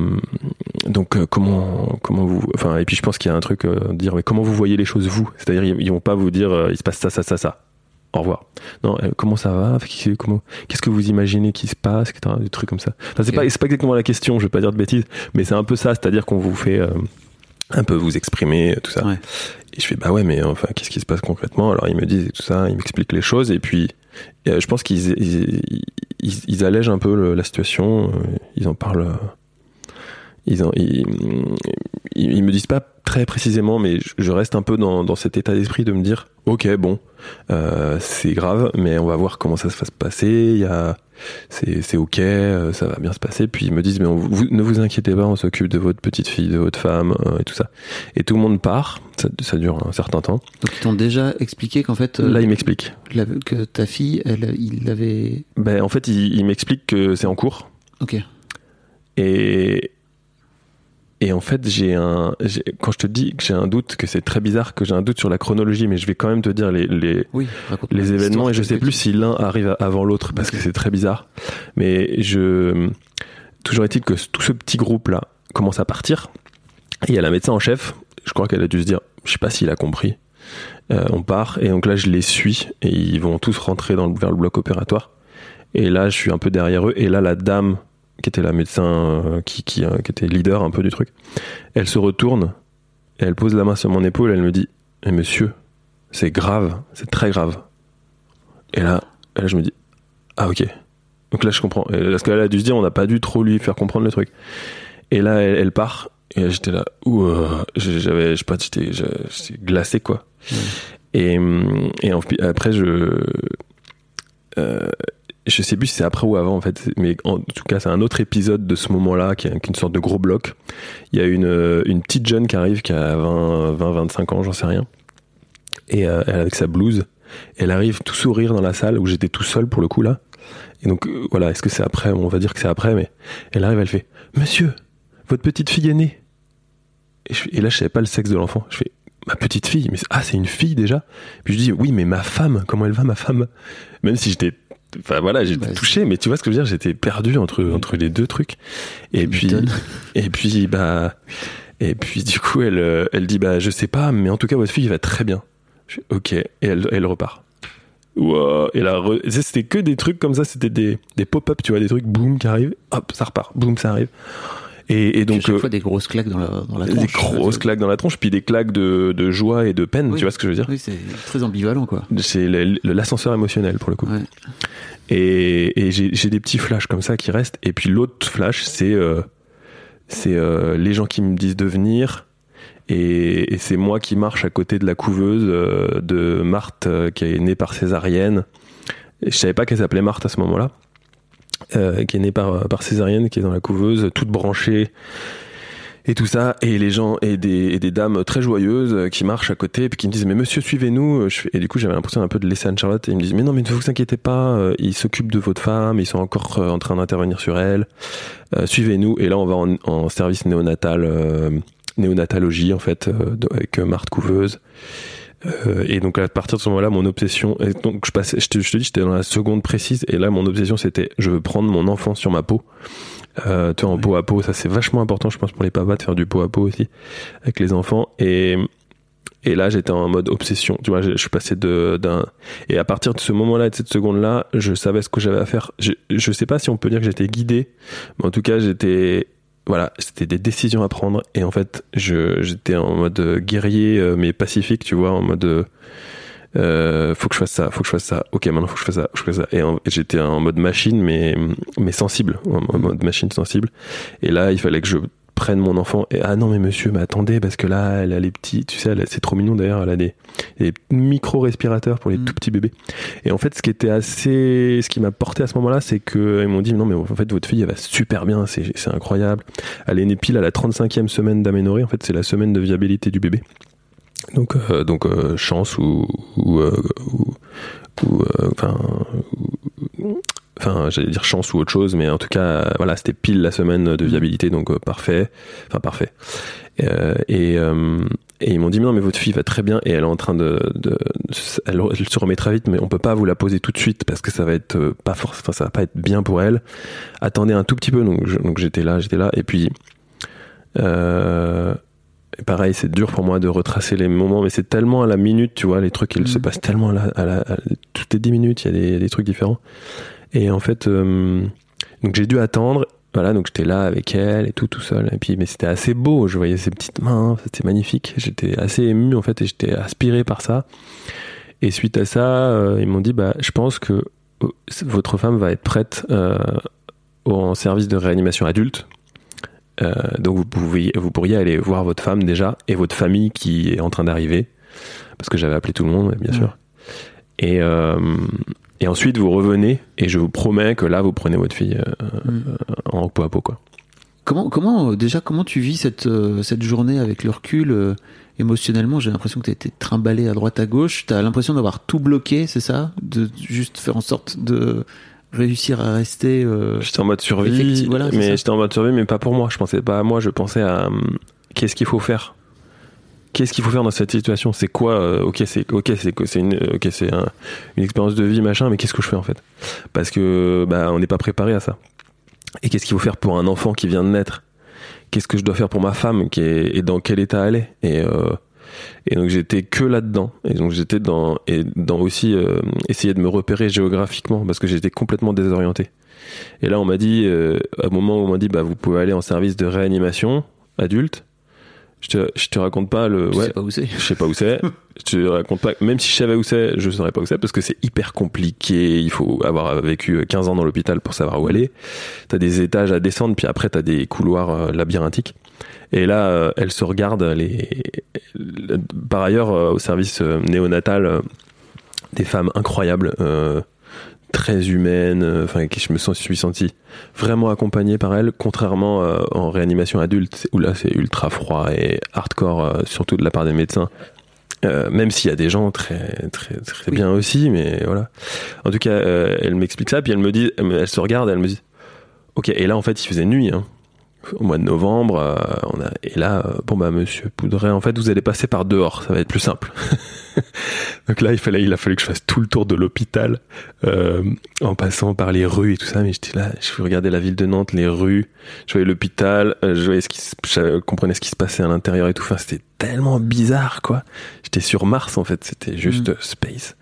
donc, euh, comment, comment vous, enfin, et puis je pense qu'il y a un truc, euh, dire, mais comment vous voyez les choses vous? C'est-à-dire, ils, ils vont pas vous dire, euh, il se passe ça, ça, ça, ça. Au revoir. Non, comment ça va? Comment Qu'est-ce que vous imaginez qui se passe etc. Des trucs comme ça. Enfin, c'est pas, c'est pas exactement la question. Je vais pas dire de bêtises, mais c'est un peu ça. C'est-à-dire qu'on vous fait un peu vous exprimer tout ça. Ouais. Et je fais bah ouais mais enfin qu'est-ce qui se passe concrètement? Alors ils me disent tout ça, ils m'expliquent les choses et puis euh, je pense qu'ils ils, allègent un peu la situation, euh, ils en parlent. Ils, en, ils, ils, ils me disent pas très précisément, mais je- reste un peu dans, dans cet état d'esprit de me dire, ok, bon, euh, c'est grave, mais on va voir comment ça se va se passer. Il y a, c'est, c'est ok, euh, ça va bien se passer. Puis ils me disent, mais on, vous, ne vous inquiétez pas, on s'occupe de votre petite fille, de votre femme euh, et tout ça. Et tout le monde part. Ça, ça dure un certain temps. Donc ils t'ont déjà expliqué qu'en fait, euh, Là, il m'explique. la- que ta fille, elle, il avait. Ben, en fait, il, il m'explique que c'est en cours. Ok. Et, et en fait, j'ai un, quand je te dis que j'ai un doute, que c'est très bizarre, que j'ai un doute sur la chronologie, mais je vais quand même te dire les, les, Oui. raconte les événements et je sais plus si l'un arrive avant l'autre parce que c'est très bizarre. Mais je, toujours est-il que tout ce petit groupe là commence à partir. Et il y a la médecin en chef. Je crois qu'elle a dû se dire, je sais pas s'il a compris. Euh, on part et donc là je les suis et ils vont tous rentrer dans vers le bloc opératoire. Et là je suis un peu derrière eux et là la dame qui était la médecin euh, qui, qui, euh, qui était leader un peu du truc, elle se retourne et elle pose la main sur mon épaule. Elle me dit, Eh, monsieur, c'est grave, c'est très grave. Et là, et là, je me dis, ah ok. Donc là, je comprends. Et Parce qu'elle a dû se dire, on n'a pas dû trop lui faire comprendre le truc. Et là, elle, elle part. Et j'étais là, ouh, euh, j'avais, je sais pas, j'étais, glacé quoi. Et, hum, et en- après, je, euh, je sais plus si c'est après ou avant en fait, mais en tout cas, c'est un autre épisode de ce moment-là qui est, une sorte de gros bloc. Il y a une, euh, une petite jeune qui arrive qui a 20, 20 25 ans, j'en sais rien. Et euh, elle avec sa blouse, elle arrive tout sourire dans la salle où j'étais tout seul pour le coup là. Et donc euh, voilà, est-ce que c'est après? On va dire que c'est après, mais elle arrive, elle fait Monsieur, votre petite fille est née. Et, et là, je savais pas le sexe de l'enfant. Je fais ma petite fille, mais ah, c'est une fille déjà? Puis je dis oui, mais ma femme, comment elle va, ma femme Même si j'étais, enfin voilà, j'étais Bah, touché, mais tu vois ce que je veux dire J'étais perdu entre entre les deux trucs. Et Tu puis et puis bah et puis du coup elle euh, elle dit bah je sais pas, mais en tout cas votre fille va très bien. Je fais, ok et elle elle repart. Wow. Et là, re- c'était que des trucs comme ça, c'était des, des pop-up, tu vois, des trucs, boum, qui arrivent, hop, ça repart, boum, ça arrive. Et, et Donc, chaque euh, fois des grosses claques dans la, dans la des tronche. grosses claques dans la tronche, puis des claques de, de joie et de peine, Oui. tu vois ce que je veux dire Oui, c'est très ambivalent, quoi. C'est l'ascenseur émotionnel pour le coup. Ouais. Et, et j'ai des petits flashs comme ça qui restent. Et puis l'autre flash, c'est euh, c'est euh, les gens qui me disent de venir. Et, et c'est moi qui marche à côté de la couveuse euh, de Marthe qui est née par césarienne. Et je savais pas qu'elle s'appelait Marthe à ce moment-là. Euh, qui est née par, par césarienne, qui est dans la couveuse, toute branchée et tout ça, et les gens et des, des dames très joyeuses qui marchent à côté et puis qui me disent mais monsieur suivez-nous. Et du coup j'avais l'impression un peu de laisser Anne-Charlotte et ils me disent mais non mais ne vous inquiétez pas, euh, ils s'occupent de votre femme, ils sont encore euh, en train d'intervenir sur elle. Suivez-nous et là on va en, en service néonatal, euh, néonatologie en fait avec Marthe Couveuse. Euh, et donc à partir de ce moment-là, mon obsession, et donc je passais, je te, je te dis, j'étais dans la seconde précise, et là mon obsession c'était, je veux prendre mon enfant sur ma peau. Euh, tu vois, en peau à peau, ça c'est vachement important, je pense pour les papas de faire du peau à peau aussi avec les enfants. Et et là j'étais en mode obsession, tu vois, je, je suis passé de d'un et à partir de ce moment-là, de cette seconde-là, je savais ce que j'avais à faire. Je je sais pas si on peut dire que j'étais guidé, mais en tout cas j'étais voilà, c'était des décisions à prendre et en fait, j'étais en mode guerrier euh, mais pacifique, tu vois, en mode euh, euh, faut que je fasse ça, faut que je fasse ça. Ok, maintenant faut que je fasse ça, faut que je fasse ça. Et, j'étais en mode machine mais mais sensible, en, en mode machine sensible. Et là, il fallait que je prennent mon enfant et ah non mais monsieur mais attendez parce que là elle a les petits tu sais c'est trop mignon d'ailleurs elle a des, des micro respirateurs pour les Mm. tout petits bébés. Et en fait ce qui était assez ce qui m'a porté à ce moment-là c'est que ils m'ont dit non mais en fait votre fille elle va super bien c'est incroyable. Elle est née pile à la 35e semaine d'aménorrhée en fait c'est la semaine de viabilité du bébé. Donc euh, donc euh, chance ou ou euh, ou- ou, euh, enfin ou- enfin j'allais dire chance ou autre chose mais en tout cas voilà c'était pile la semaine de viabilité donc euh, parfait. Enfin parfait. Euh, et euh, et ils m'ont dit mais non mais votre fille va très bien et elle est en train de, de elle, elle se remet très vite mais on peut pas vous la poser tout de suite parce que ça va être pas force enfin ça va pas être bien pour elle. Attendez un tout petit peu donc je- donc j'étais là j'étais là. Et puis pareil, c'est dur pour moi de retracer les moments, mais c'est tellement à la minute, tu vois, les trucs, ils se passent tellement à la, à la- à- toutes les 10 minutes, il y a des, des trucs différents. Et en fait, euh, donc j'ai dû attendre, voilà, donc j'étais là avec elle et tout, tout seul. Et puis, mais c'était assez beau, je voyais ses petites mains, c'était magnifique. J'étais assez ému, en fait, et j'étais aspiré par ça. Et suite à ça, euh, ils m'ont dit, bah, je pense que euh, votre femme va être prête euh, en service de réanimation adulte. Euh, donc vous, pouvez, vous pourriez aller voir votre femme déjà et votre famille qui est en train d'arriver, parce que j'avais appelé tout le monde, bien sûr. Et, et ensuite vous revenez et je vous promets que là vous prenez votre fille euh, Mm. en peau à peau quoi. Comment, comment, euh, déjà, comment tu vis cette, euh, cette journée avec le recul euh, émotionnellement? J'ai l'impression que tu as été trimballé à droite à gauche. Tu as l'impression d'avoir tout bloqué, c'est ça? De juste faire en sorte de réussir à rester. euh, J'étais en mode survie, voilà, mais j'étais en mode survie, mais pas pour moi. Je pensais pas à moi, je pensais à hum, qu'est-ce qu'il faut faire? Qu'est-ce qu'il faut faire dans cette situation? C'est quoi euh, Ok, c'est ok, c'est une, c'est un- une expérience de vie machin, mais qu'est-ce que je fais en fait? Parce que bah on n'est pas préparé à ça. Et qu'est-ce qu'il faut faire pour un enfant qui vient de naître? Qu'est-ce que je dois faire pour ma femme qui est et dans quel état elle est? Et euh, et donc j'étais que là-dedans. Et donc j'étais dans et dans aussi euh, essayer de me repérer géographiquement parce que j'étais complètement désorienté. Et là on m'a dit euh, à un moment où on m'a dit bah vous pouvez aller en service de réanimation adulte. Je te je te raconte pas le tu ouais sais pas où c'est. je sais pas où c'est. Je te raconte pas. Même si je savais où c'est, je saurais pas où c'est parce que c'est hyper compliqué. Il faut avoir vécu 15 ans dans l'hôpital pour savoir où aller. T'as des étages à descendre, puis après t'as des couloirs euh, labyrinthiques. Et là, euh, elle se regarde. Les... Par ailleurs, euh, au service euh, néonatal, euh, des femmes incroyables, euh, très humaines. euh, Enfin, qui je me sens- suis senti vraiment accompagné par elles, contrairement euh, en réanimation adulte où là c'est ultra froid et hardcore, euh, surtout de la part des médecins. Euh, même s'il y a des gens très très très Oui. bien aussi, mais voilà. En tout cas, elle m'explique ça, puis elle me dit, elle, elle se regarde, elle me dit, ok. Et là, en fait, il faisait nuit, hein, au mois de novembre. euh, on a, et là, euh, bon bah, Monsieur Poudret, en fait, vous allez passer par dehors, ça va être plus simple. Donc là, il fallait, il a fallu que je fasse tout le tour de l'hôpital euh, en passant par les rues et tout ça. Mais j'étais là, je regardais la ville de Nantes, les rues, je voyais l'hôpital, je voyais ce qui, se- je comprenais ce qui se passait à l'intérieur et tout. Enfin, c'était tellement bizarre, quoi. J'étais sur Mars en fait, c'était juste Mm. space.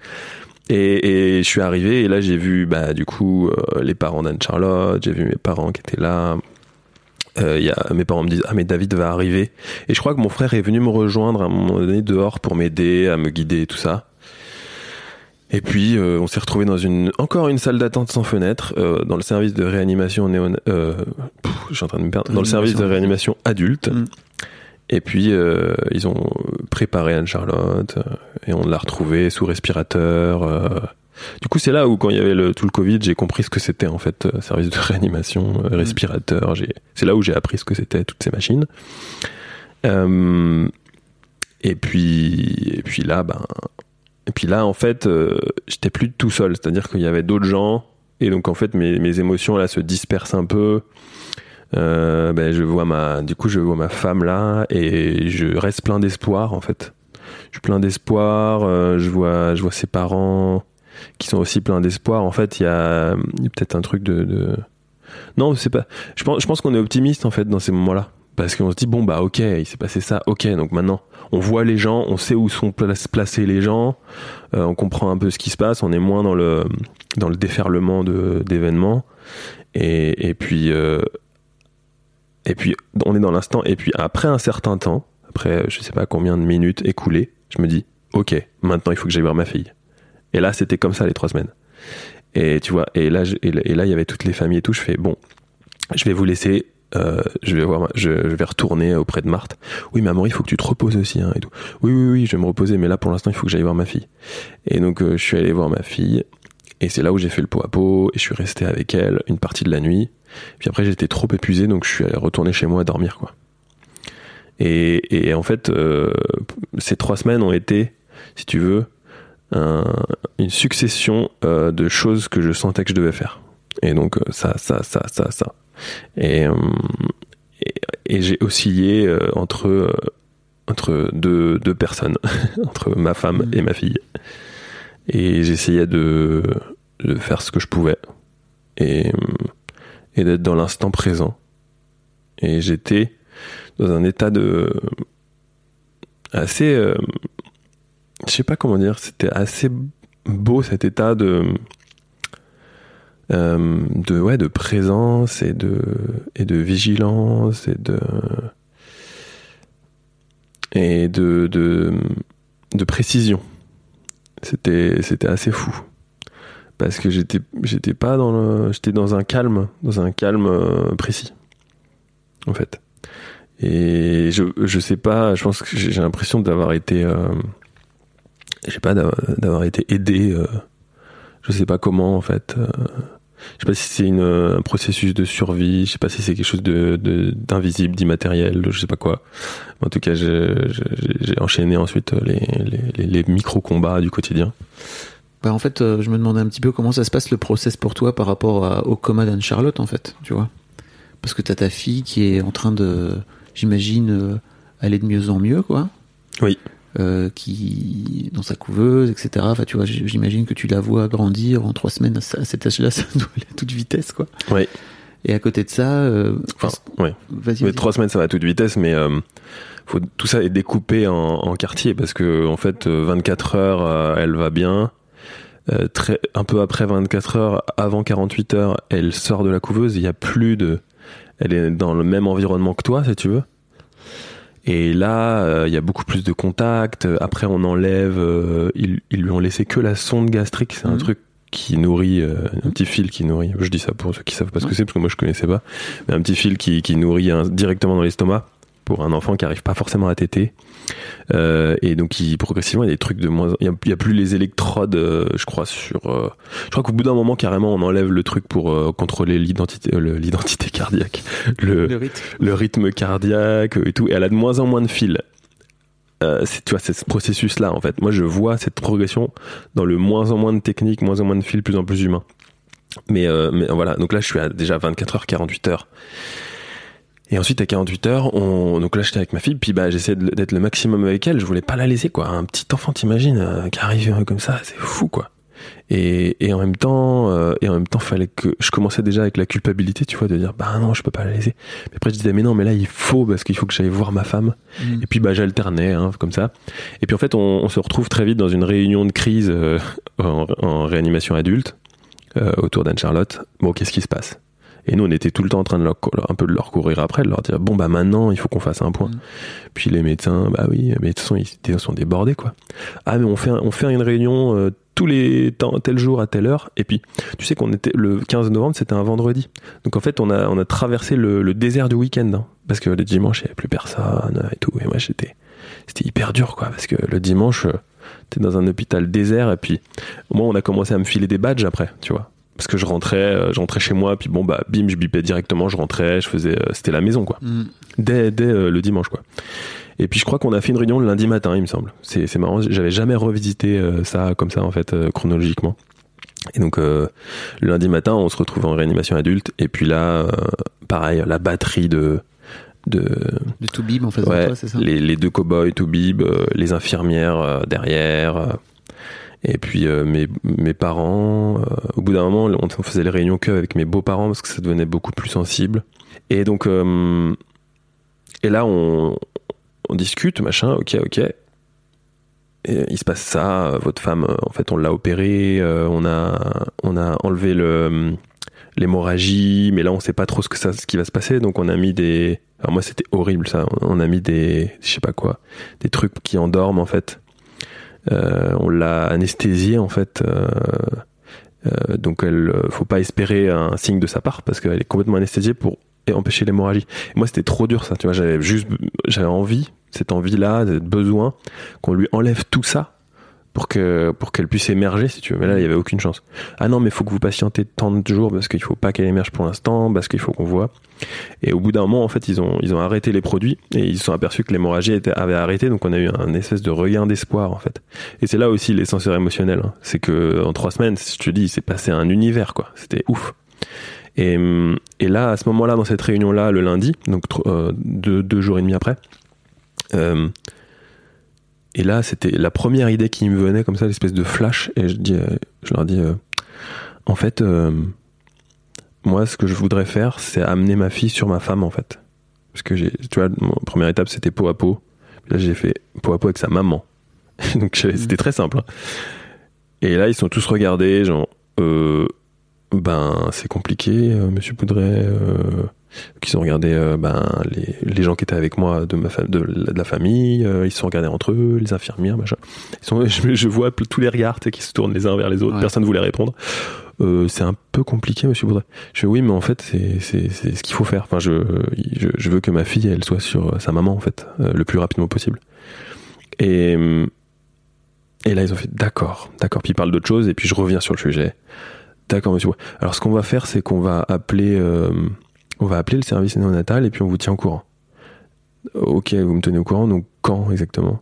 Et, et je suis arrivé et là j'ai vu bah du coup les parents d'Anne Charlotte, j'ai vu mes parents qui étaient là. Euh, y a, mes parents me disent ah mais David va arriver et je crois que mon frère est venu me rejoindre à un moment donné dehors pour m'aider à me guider et tout ça. Et puis euh, on s'est retrouvé dans une encore une salle d'attente sans fenêtre euh, dans le service de réanimation néon euh, je suis en train de me perdre dans le service de réanimation adulte. Mm. Et puis euh, ils ont préparé Anne-Charlotte euh, et on l'a retrouvée sous respirateur. Du coup, c'est là où quand il y avait le, tout le Covid, j'ai compris ce que c'était en fait euh, service de réanimation, euh, respirateur. J'ai, c'est là où j'ai appris ce que c'était toutes ces machines. Euh, et puis, et puis là, ben, et puis là, en fait, j'étais plus tout seul. C'est-à-dire qu'il y avait d'autres gens. Et donc, en fait, mes, mes émotions là se dispersent un peu. Ben, je vois ma, du coup, je vois ma femme là et je reste plein d'espoir en fait. Je suis plein d'espoir. je vois, je vois ses parents qui sont aussi pleins d'espoir. En fait, il y a, peut-être un truc de, non, c'est pas. Je pense, je pense qu'on est optimiste en fait dans ces moments-là parce qu'on se dit bon bah ok, il s'est passé ça, ok, donc maintenant on voit les gens, on sait où sont placés les gens, euh, on comprend un peu ce qui se passe, on est moins dans le dans le déferlement d'événements et, et puis euh, et puis on est dans l'instant et puis après un certain temps, après je sais pas combien de minutes écoulées, je me dis ok, maintenant il faut que j'aille voir ma fille. Et là c'était comme ça les trois semaines. Et tu vois, et là il y avait toutes les familles et tout, je fais bon, je vais vous laisser euh, je vais voir, je, vais retourner auprès de Marthe. Oui, mais il faut que tu te reposes aussi, hein. Oui, oui, oui, je vais me reposer, mais là, pour l'instant, il faut que j'aille voir ma fille. Et donc, euh, je suis allé voir ma fille, et c'est là où j'ai fait le pot à pot, et je suis resté avec elle une partie de la nuit. Puis après, j'étais trop épuisé, donc je suis allé retourner chez moi à dormir, quoi. Et, et en fait, euh, ces trois semaines ont été, si tu veux, un, une succession euh, de choses que je sentais que je devais faire. Et donc, euh, ça, ça, ça, ça, ça. Et, euh, et, et j'ai oscillé euh, entre, euh, entre deux, deux personnes, entre ma femme Mhm. et ma fille. Et j'essayais de, de faire ce que je pouvais et, et d'être dans l'instant présent. Et j'étais dans un état de assez euh, je sais pas comment dire c'était assez beau cet état de euh, de ouais de présence et de et de vigilance et de et de de, précision. C'était c'était assez fou. Parce que j'étais j'étais pas dans le j'étais dans un calme dans un calme euh, précis en fait. Et je je sais pas je pense que j'ai l'impression d'avoir été euh, je sais pas d'avoir été aidé euh, je sais pas comment en fait euh, je sais pas si c'est une un processus de survie je sais pas si c'est quelque chose de d'invisible d'immatériel je sais pas quoi en tout cas j'ai enchaîné ensuite les les, les, les micro combats du quotidien Bah, en fait, euh, je me demandais un petit peu comment ça se passe le process pour toi par rapport à- au coma d'Anne-Charlotte, en fait, tu vois. Parce que t'as ta fille qui est en train de, j'imagine, euh, aller de mieux en mieux, quoi. Oui. Euh, qui, dans sa couveuse, etc. Enfin, tu vois, j'imagine que tu la vois grandir en trois semaines à ce- à cet âge-là, ça doit aller à toute vitesse, quoi. Oui. Et à côté de ça, euh, enfin ouais vas-y. Vas-y. trois semaines, ça va à toute vitesse, mais euh, faut, tout ça est découpé en, en quartiers parce que en fait, euh, 24 heures, euh, elle va bien. Euh, très, un peu après 24 heures, avant 48 heures, elle sort de la couveuse. Il y a plus de, elle est dans le même environnement que toi, si tu veux. Et là, euh, il y a beaucoup plus de contacts. Après, on enlève. euh, ils, ils lui ont laissé que la sonde gastrique. C'est un Mhm. truc qui nourrit, euh, un petit fil qui nourrit. Je dis ça pour ceux qui savent pas ce que c'est, parce que moi je connaissais pas. Mais un petit fil qui, qui nourrit un- directement dans l'estomac pour un enfant qui arrive pas forcément à téter. Euh, et donc, il, progressivement, il y a des trucs de moins. Il y a, plus les électrodes, euh, je crois, sur. euh, je crois qu'au bout d'un moment, carrément, on enlève le truc pour contrôler l'identité, l'identité cardiaque, le, le rythme. le rythme cardiaque et tout. Et elle a de moins en moins de fils. C'est, tu vois, c'est ce processus-là, en fait. Moi, je vois cette progression dans le moins en moins de techniques, moins en moins de fils, plus en plus humain. Mais, mais voilà, donc là, je suis à déjà 24 heures, 48 heures. Et ensuite, à 48 heures, on... donc là, j'étais avec ma fille, puis bah, j'essayais d'être le maximum avec elle. Je voulais pas la laisser, quoi. Un petit enfant, t'imagines, euh, qui arrive comme ça, c'est fou, quoi. Et, et en même temps, euh, et en même temps, fallait que je commençais déjà avec la culpabilité, tu vois, de dire bah non, je peux pas la laisser. Mais après, je disais mais non, mais là, il faut parce qu'il faut que j'aille voir ma femme. Mm. Et puis bah j'alternais, hein, comme ça. Et puis en fait, on, on se retrouve très vite dans une réunion de crise euh, en, en réanimation adulte euh, autour d'Anne-Charlotte. Bon, qu'est-ce qui se passe? Et nous, on était tout le temps en train de leur, un peu de leur courir après, de leur dire bon bah maintenant, il faut qu'on fasse un point. Mm. Puis les médecins, bah oui, mais de toute façon, ils sont débordés quoi. Ah mais on fait on fait une réunion euh, tous les temps, tel jour à telle heure. Et puis tu sais qu'on était le 15 novembre, c'était un vendredi. Donc en fait, on a on a traversé le, le désert du week-end hein, parce que le dimanche, il n'y avait plus personne et tout. Et moi, j'étais c'était hyper dur quoi parce que le dimanche, euh, t'es dans un hôpital désert et puis moi, on a commencé à me filer des badges après, tu vois. Parce que je rentrais, euh, je rentrais chez moi, puis bon bah bim, je bipais directement, je rentrais, je faisais, euh, c'était la maison quoi Mm. dès, dès euh, le dimanche quoi. Et puis je crois qu'on a fait une réunion le lundi matin, il me semble. C'est c'est marrant, j'avais jamais revisité euh, ça comme ça en fait euh, chronologiquement. Et donc le lundi matin, on se retrouve en réanimation adulte et puis là pareil, la batterie de de De tout bim en face de ouais, toi, c'est ça? les, les deux cow-boys, tout bib, euh, les infirmières derrière et puis euh, mes, mes parents, euh, au bout d'un moment, on faisait les réunions que avec mes beaux-parents parce que ça devenait beaucoup plus sensible. Et donc, euh, et là, on, on discute, machin, ok, ok. Il se passe ça, votre femme, en fait, on l'a opérée, on a, on a enlevé le, l'hémorragie, mais là, on sait pas trop ce que ça, ce qui va se passer, donc on a mis des, alors moi, c'était horrible ça, on a mis des, je sais pas quoi, des trucs qui endorment en fait. Euh, on l'a anesthésiée en fait. Euh, euh, donc elle, faut pas espérer un signe de sa part parce qu'elle est complètement anesthésiée pour et empêcher l'hémorragie. Moi, c'était trop dur ça, tu vois. J'avais juste, j'avais envie, cette envie-là, cette besoin qu'on lui enlève tout ça pour que pour qu'elle puisse émerger si tu veux. Mais là il y avait aucune chance. Ah non mais il faut que vous patientez tant de jours parce qu'il faut pas qu'elle émerge pour l'instant parce qu'il faut qu'on voit. Et au bout d'un moment en fait ils ont ils ont arrêté les produits et ils se sont aperçus que l'hémorragie avait arrêté. Donc on a eu un espèce de regain d'espoir en fait. Et c'est là aussi l'essentiel émotionnel hein. c'est que en trois semaines je te dis c'est passé un univers quoi. C'était ouf. Et, et là à ce moment là dans cette réunion là le lundi donc euh, deux, deux jours et demi après euh, et là, c'était la première idée qui me venait comme ça, l'espèce de flash. Et je, dis, euh, je leur dis, euh, en fait, euh, moi, ce que je voudrais faire, c'est amener ma fille sur ma femme, en fait. Parce que j'ai, tu vois, mon première étape, c'était peau à peau. Là, j'ai fait peau à peau avec sa maman. Donc, c'était très simple. Hein. Et là, ils sont tous regardés, genre, ben, c'est compliqué, monsieur Poudret qui sont regardés euh, ben, les, les, gens qui étaient avec moi de, ma de, la famille, euh, ils se sont regardés entre eux, les infirmières, machin. Ils sont, je, je, vois tous les regards qui se tournent les uns vers les autres, personne ne voulait répondre. Euh, c'est un peu compliqué, monsieur Baudret. Je fais oui, mais en fait, c'est, ce qu'il faut faire. Enfin, je, je, je, veux que ma fille, elle soit sur sa maman, en fait, le plus rapidement possible. Et, et là, ils ont fait d'accord, d'accord. Puis ils parlent d'autre chose, et puis je reviens sur le sujet. D'accord, monsieur. Alors, ce qu'on va faire, c'est qu'on va appeler on va appeler le service néonatal et puis on vous tient au courant. Ok, vous me tenez au courant, donc quand exactement?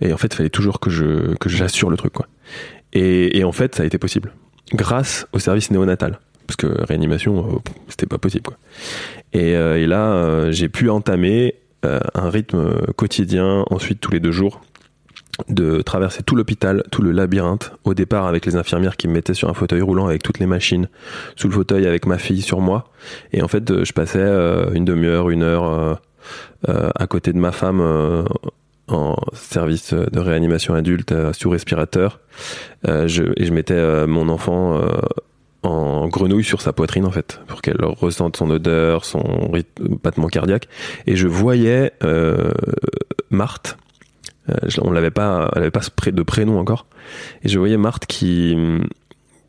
Et en fait, il fallait toujours que je j'assure le truc, quoi. Et, en fait, ça a été possible grâce au service néonatal, parce que réanimation, euh, c'était pas possible, quoi. Et, euh, là, euh, j'ai pu entamer un rythme quotidien, ensuite tous les deux jours, de traverser tout l'hôpital, tout le labyrinthe, au départ avec les infirmières qui me mettaient sur un fauteuil roulant avec toutes les machines, sous le fauteuil avec ma fille sur moi. Et en fait, euh, je passais euh, une demi-heure, une heure euh, à côté de ma femme en service de réanimation adulte sous respirateur. Et je mettais mon enfant en grenouille sur sa poitrine en fait pour qu'elle ressente son odeur, son rythme, battement cardiaque. Et je voyais Marthe on l'avait pas, elle avait pas de prénom encore. Et je voyais Marthe qui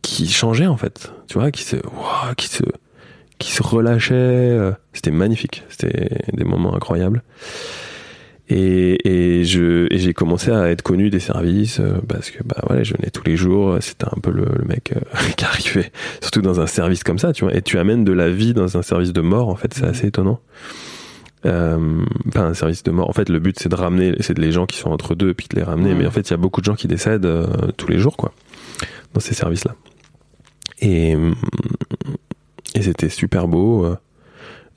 qui changeait en fait, tu vois, qui se, qui se, qui se relâchait. Euh, c'était magnifique. C'était des moments incroyables. Et, et je et j'ai commencé à être connu des services euh, parce que bah voilà je venais tous les jours c'était un peu le, mec qui arrivait surtout dans un service comme ça tu vois et tu amènes de la vie dans un service de mort en fait c'est mmh. assez étonnant euh, pas un service de mort. En fait, le but c'est de ramener, c'est de les gens qui sont entre deux, puis de les ramener. Mais en fait, il y a beaucoup de gens qui décèdent euh, tous les jours, quoi, dans ces services-là. Et, euh, et c'était super beau.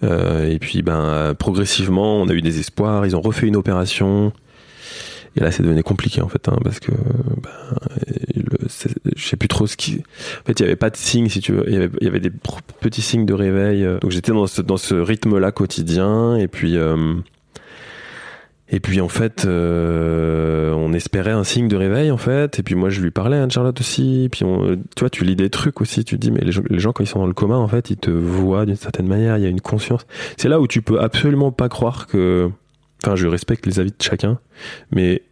Euh, et puis, ben, progressivement, on a eu des espoirs. Ils ont refait une opération. Et là, c'est devenu compliqué en fait, hein, parce que ben, je sais plus trop ce qui. En fait, il y avait pas de signes, si tu veux. Il y avait, des petits signes de réveil. Euh. Donc j'étais dans ce, dans ce rythme-là quotidien, et puis. Euh, et puis en fait, euh, on espérait un signe de réveil en fait. Et puis moi je lui parlais à Charlotte aussi. Puis on, tu vois, tu lis des trucs aussi. Tu dis mais les gens, les gens quand ils sont dans le coma en fait, ils te voient d'une certaine manière. Il y a une conscience. C'est là où tu peux absolument pas croire que Enfin, je respecte les avis de chacun, mais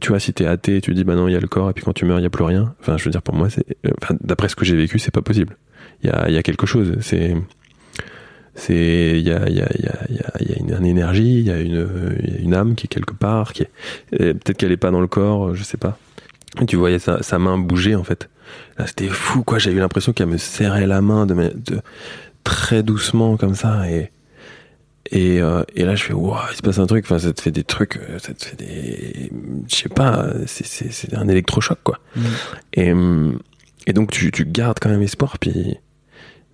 tu vois, si t'es athée, tu dis bah non, il y a le corps, et puis quand tu meurs, il y a plus rien. Enfin, je veux dire, pour moi, c'est, enfin, d'après ce que j'ai vécu, c'est pas possible. Il y a, y a quelque chose. C'est, c'est, il y a, y a, y a, a une, énergie, il y a une, une âme qui est quelque part, qui est, peut-être qu'elle est pas dans le corps, je sais pas. Tu voyais sa, sa main bouger en fait. Là, c'était fou, quoi. J'ai eu l'impression qu'elle me serrait la main de, de très doucement comme ça et et, euh, et là, je fais, waouh, il se passe un truc. Enfin, ça te fait des trucs, euh, ça te fait des, je sais pas, c'est un électrochoc, quoi. Mm. Et, et donc, tu, tu gardes quand même espoir. Puis,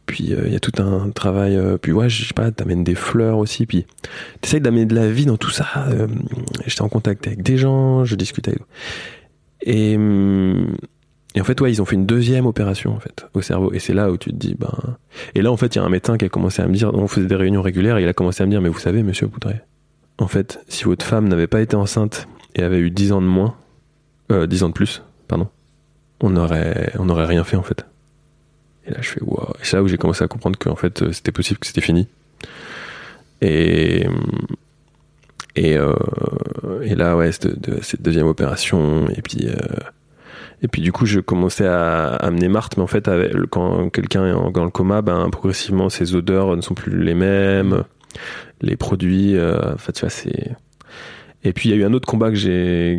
puis il euh, y a tout un travail. puis ouais, je sais pas, t'amènes des fleurs aussi. Puis t'essayes d'amener de la vie dans tout ça. J'étais en contact avec des gens, je discutais avec. Et et en fait, ouais, ils ont fait une deuxième opération en fait au cerveau. Et c'est là où tu te dis, ben. Et là, en fait, il y a un médecin qui a commencé à me dire, on faisait des réunions régulières, et il a commencé à me dire, mais vous savez, Monsieur Poudret, en fait, si votre femme n'avait pas été enceinte et avait eu 10 ans de moins, euh, 10 ans de plus, pardon, on aurait, on aurait rien fait en fait. Et là, je fais, waouh. Et c'est là où j'ai commencé à comprendre qu'en fait, euh, c'était possible, que c'était fini. Et. Et, euh, et là, ouais, cette, cette, deuxième opération, et puis. Euh, Et puis du coup, je commençais à amener Marthe, mais en fait, quand quelqu'un est dans le coma, ben, progressivement, ses odeurs ne sont plus les mêmes, les produits, euh, tu vois, c'est... Et puis, il y a eu un autre combat que j'ai...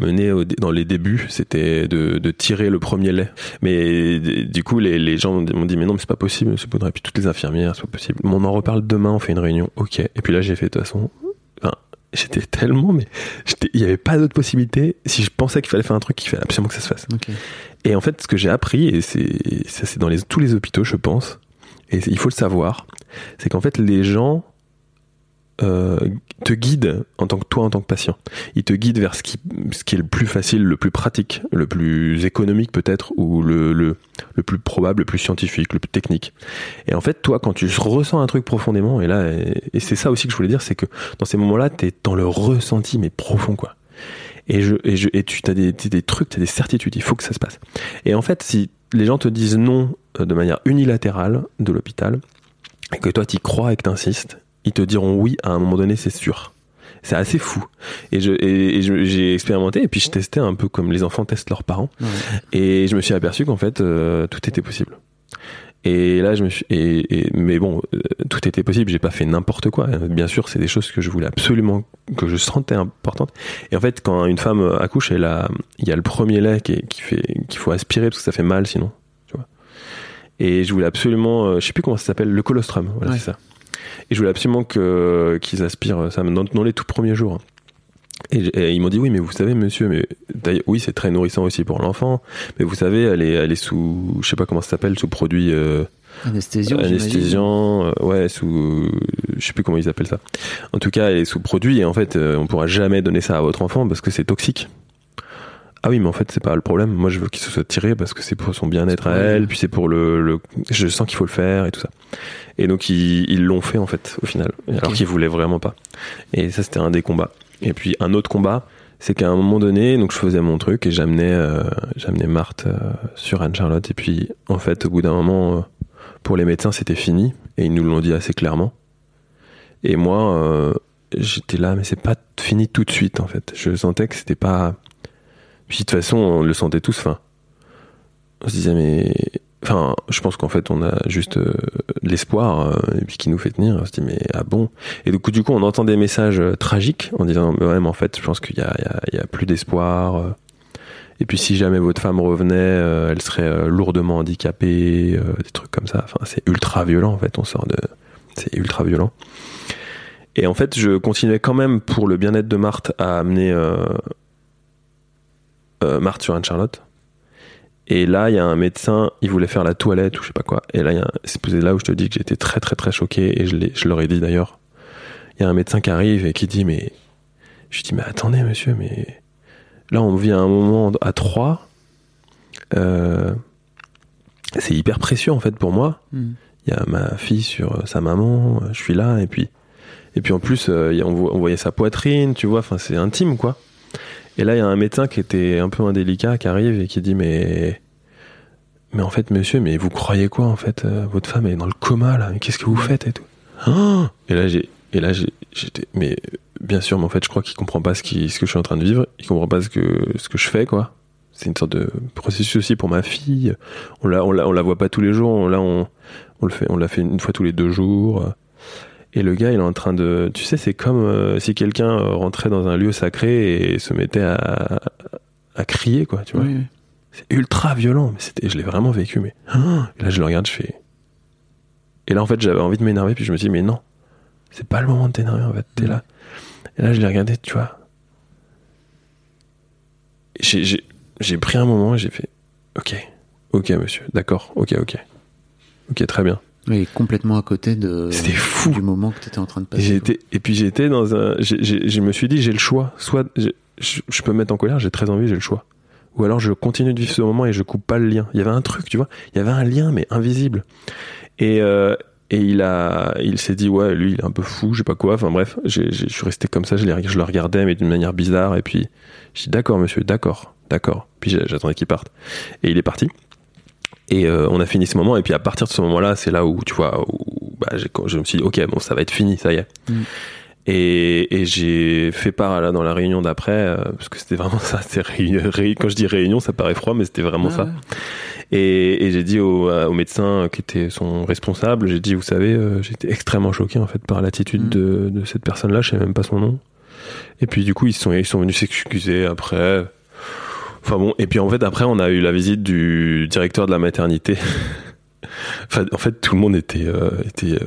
mené dans les débuts, c'était de, tirer le premier lait. Mais du coup, les, gens m'ont dit- mais non, mais c'est pas possible, monsieur Baudry. Et puis toutes les infirmières, c'est pas possible. On en reparle demain, on fait une réunion. Ok. Et puis là, j'ai fait, de toute façon, j'étais tellement, mais il y avait pas d'autre possibilité. Si je pensais qu'il fallait faire un truc, il fallait absolument que ça se fasse. Et en fait, ce que j'ai appris, et c'est ça, c'est dans les, tous les hôpitaux, je pense, et il faut le savoir, c'est qu'en fait, les gens euh, te guident en tant que toi, en tant que patient. Ils te guident vers ce qui, ce qui est le plus facile, le plus pratique, le plus économique peut-être, ou le, le, le plus probable, le plus scientifique, le plus technique. Et en fait, toi, quand tu ressens un truc profondément, et là, et, c'est ça aussi que je voulais dire, c'est que dans ces moments-là, t'es dans le ressenti, mais profond, quoi. Et, je, et, je, et tu as des, des, trucs, tu as des certitudes, il faut que ça se passe. Et en fait, si les gens te disent non euh, de manière unilatérale de l'hôpital, et que toi tu y crois et que tu insistes, ils te diront oui à un moment donné, c'est sûr. C'est assez fou. Et j'ai expérimenté et puis je testais un peu comme les enfants testent leurs parents. Ouais. Et je me suis aperçu qu'en fait euh, tout était possible. Et là je me suis et, et- mais bon euh, tout était possible. J'ai pas fait n'importe quoi. Bien sûr c'est des choses que je voulais absolument que je sentais importantes. Et en fait quand une femme accouche, elle a il y a le premier lait qui, est- qui fait qu'il faut aspirer parce que ça fait mal sinon. Tu vois. Et je voulais absolument euh, je sais plus comment ça s'appelle le colostrum. Voilà Ouais. c'est ça. Et je voulais absolument que qu'ils aspirent ça dans, dans les tout premiers jours. Et, ils m'ont dit oui mais vous savez monsieur mais oui c'est très nourrissant aussi pour l'enfant mais vous savez elle est elle est sous je sais pas comment ça s'appelle sous produit euh, Anesthésion. j'imagine. anesthésiant euh, ouais sous je sais plus comment ils appellent ça en tout cas elle est sous produit et en fait euh, on pourra jamais donner ça à votre enfant parce que c'est toxique ah oui mais en fait c'est pas le problème. Moi je veux qu'il se soit tiré parce que c'est pour son bien-être à elle puis c'est pour le, le je sens qu'il faut le faire et tout ça. Et donc ils ils l'ont fait en fait au final alors qu'ils voulaient vraiment pas. Et ça c'était un des combats. Et puis un autre combat c'est qu'à un moment donné donc je faisais mon truc et j'amenais euh, j'amenais Marthe euh, sur Anne Charlotte et puis en fait au bout d'un moment euh, pour les médecins c'était fini. Et ils nous l'ont dit assez clairement. Et moi j'étais là mais c'est pas fini tout de suite en fait. Je sentais que c'était pas puis de toute façon on le sentait tous enfin. On se disait mais enfin je pense qu'en fait on a juste euh, l'espoir euh, et puis qui nous fait tenir. On se dit mais ah bon? Et du coup du coup on entend des messages euh, tragiques en disant mais ouais mais en fait je pense qu'il y a, a- plus d'espoir et puis si jamais votre femme revenait elle serait lourdement handicapée des trucs comme ça. Enfin c'est ultra violent en fait. On sort de c'est ultra violent. Et en fait je continuais quand même pour le bien-être de Marthe à amener euh, Marthe sur Anne-Charlotte et là, il y a un médecin, il voulait faire la toilette ou je sais pas quoi. Et là, c'est là où je te dis que j'étais très très très choqué et je, je leur ai dit d'ailleurs. Il y a un médecin qui arrive et qui dit mais je lui dis mais attendez monsieur mais là on vit à un moment à trois. Euh, c'est hyper précieux en fait pour moi. Hmm. Il y a ma fille sur euh, sa maman, euh, je suis là et puis et puis en plus on voyait sa poitrine, tu vois. Enfin c'est intime quoi. Et là, il y a un médecin qui était un peu indélicat qui arrive et qui dit mais mais en fait monsieur, mais vous croyez quoi en fait euh, Votre femme est dans le coma là, qu'est-ce que vous faites et tout? Ah Et là j'ai et là j'étais mais bien sûr, mais en fait je crois qu'il comprend pas ce ce que je suis en train de vivre, il comprend pas ce que ce que je fais quoi. C'est une sorte de processus aussi pour ma fille. On la on la voit pas tous les jours, là on on le fait on l'a fait une fois tous les deux jours. Et le gars, il est en train de. Tu sais, c'est comme euh, si quelqu'un euh, rentrait dans un lieu sacré et se mettait à, à crier, quoi, tu vois. Oui, oui. C'est ultra violent, mais c'était, je l'ai vraiment vécu, mais. Et là, je le regarde, je fais. Et là, en fait, j'avais envie de m'énerver, puis je me dis, mais non, c'est pas le moment de t'énerver, en fait, t'es là. Et là, je l'ai regardé, tu vois. J'ai, j'ai, j'ai pris un moment et j'ai fait, ok, ok, monsieur, d'accord, ok, ok. Ok, très bien. Oui, complètement à côté de fou. du moment que tu étais en train de passer. été, et puis été dans un, je me suis dit, j'ai le choix. Soit je, je peux me mettre en colère, j'ai très envie, j'ai le choix. Ou alors je continue de vivre ce moment et je coupe pas le lien. Il y avait un truc, tu vois. Il y avait un lien, mais invisible. Et, euh, et il a, il s'est dit, ouais, lui, il est un peu fou, je sais pas quoi. Enfin bref, j'ai- j'ai- je suis resté comme ça, je, je le regardais, mais d'une manière bizarre. Et puis, je dis, d'accord, monsieur, d'accord, d'accord. Puis j'attendais qu'il parte. Et il est parti. Et euh, on a fini ce moment. Et puis à partir de ce moment-là, c'est là où, tu vois, où, bah, j'ai- je me suis dit, ok, bon, ça va être fini, ça y est. Mm. Et, et j'ai fait part là dans la réunion d'après, euh, parce que c'était vraiment ça. Quand je dis réunion, ça paraît froid, mais c'était vraiment Ouais, ça. ouais. Et, et j'ai dit au, au médecin qui était son responsable, j'ai dit, vous savez, euh, j'étais extrêmement choqué en fait par l'attitude Mm. de, de cette personne-là, je sais même pas son nom. Et puis du coup, ils sont, ils sont venus s'excuser après. Enfin bon, et puis en fait après, on a eu la visite du directeur de la maternité. Enfin, en fait, tout le monde était, euh, était euh,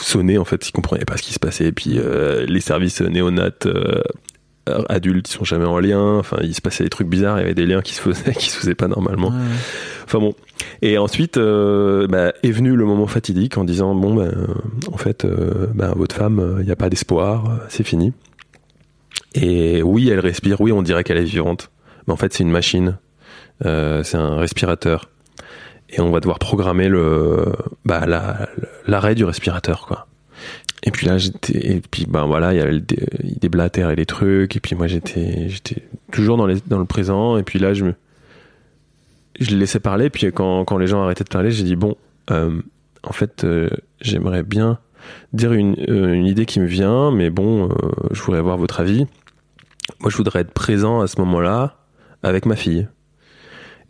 sonné. En fait, ils comprenaient pas ce qui se passait. Et puis euh, les services néonates euh, adultes, ils sont jamais en lien. Enfin, il se passait des trucs bizarres. Il y avait des liens qui se faisaient, qui se faisaient pas normalement. Ouais. Enfin bon. Et ensuite bah, est venu le moment fatidique en disant bon euh, en fait ben, votre femme il n'y a pas d'espoir, c'est fini. Et oui elle respire, oui on dirait qu'elle est vivante, mais en fait c'est une machine, Euh, c'est un respirateur. Et on va devoir programmer le bah, la- l'arrêt du respirateur quoi. Et puis là j'étais et puis ben voilà il y a le dé- il déblatère et les trucs. Et puis moi j'étais j'étais toujours dans le présent. Et puis là je me je laissais parler, puis quand, quand les gens arrêtaient de parler, j'ai dit bon, euh, en fait, euh, j'aimerais bien dire une, une idée qui me vient, mais bon, je voudrais avoir votre avis. Moi, je voudrais être présent à ce moment-là avec ma fille.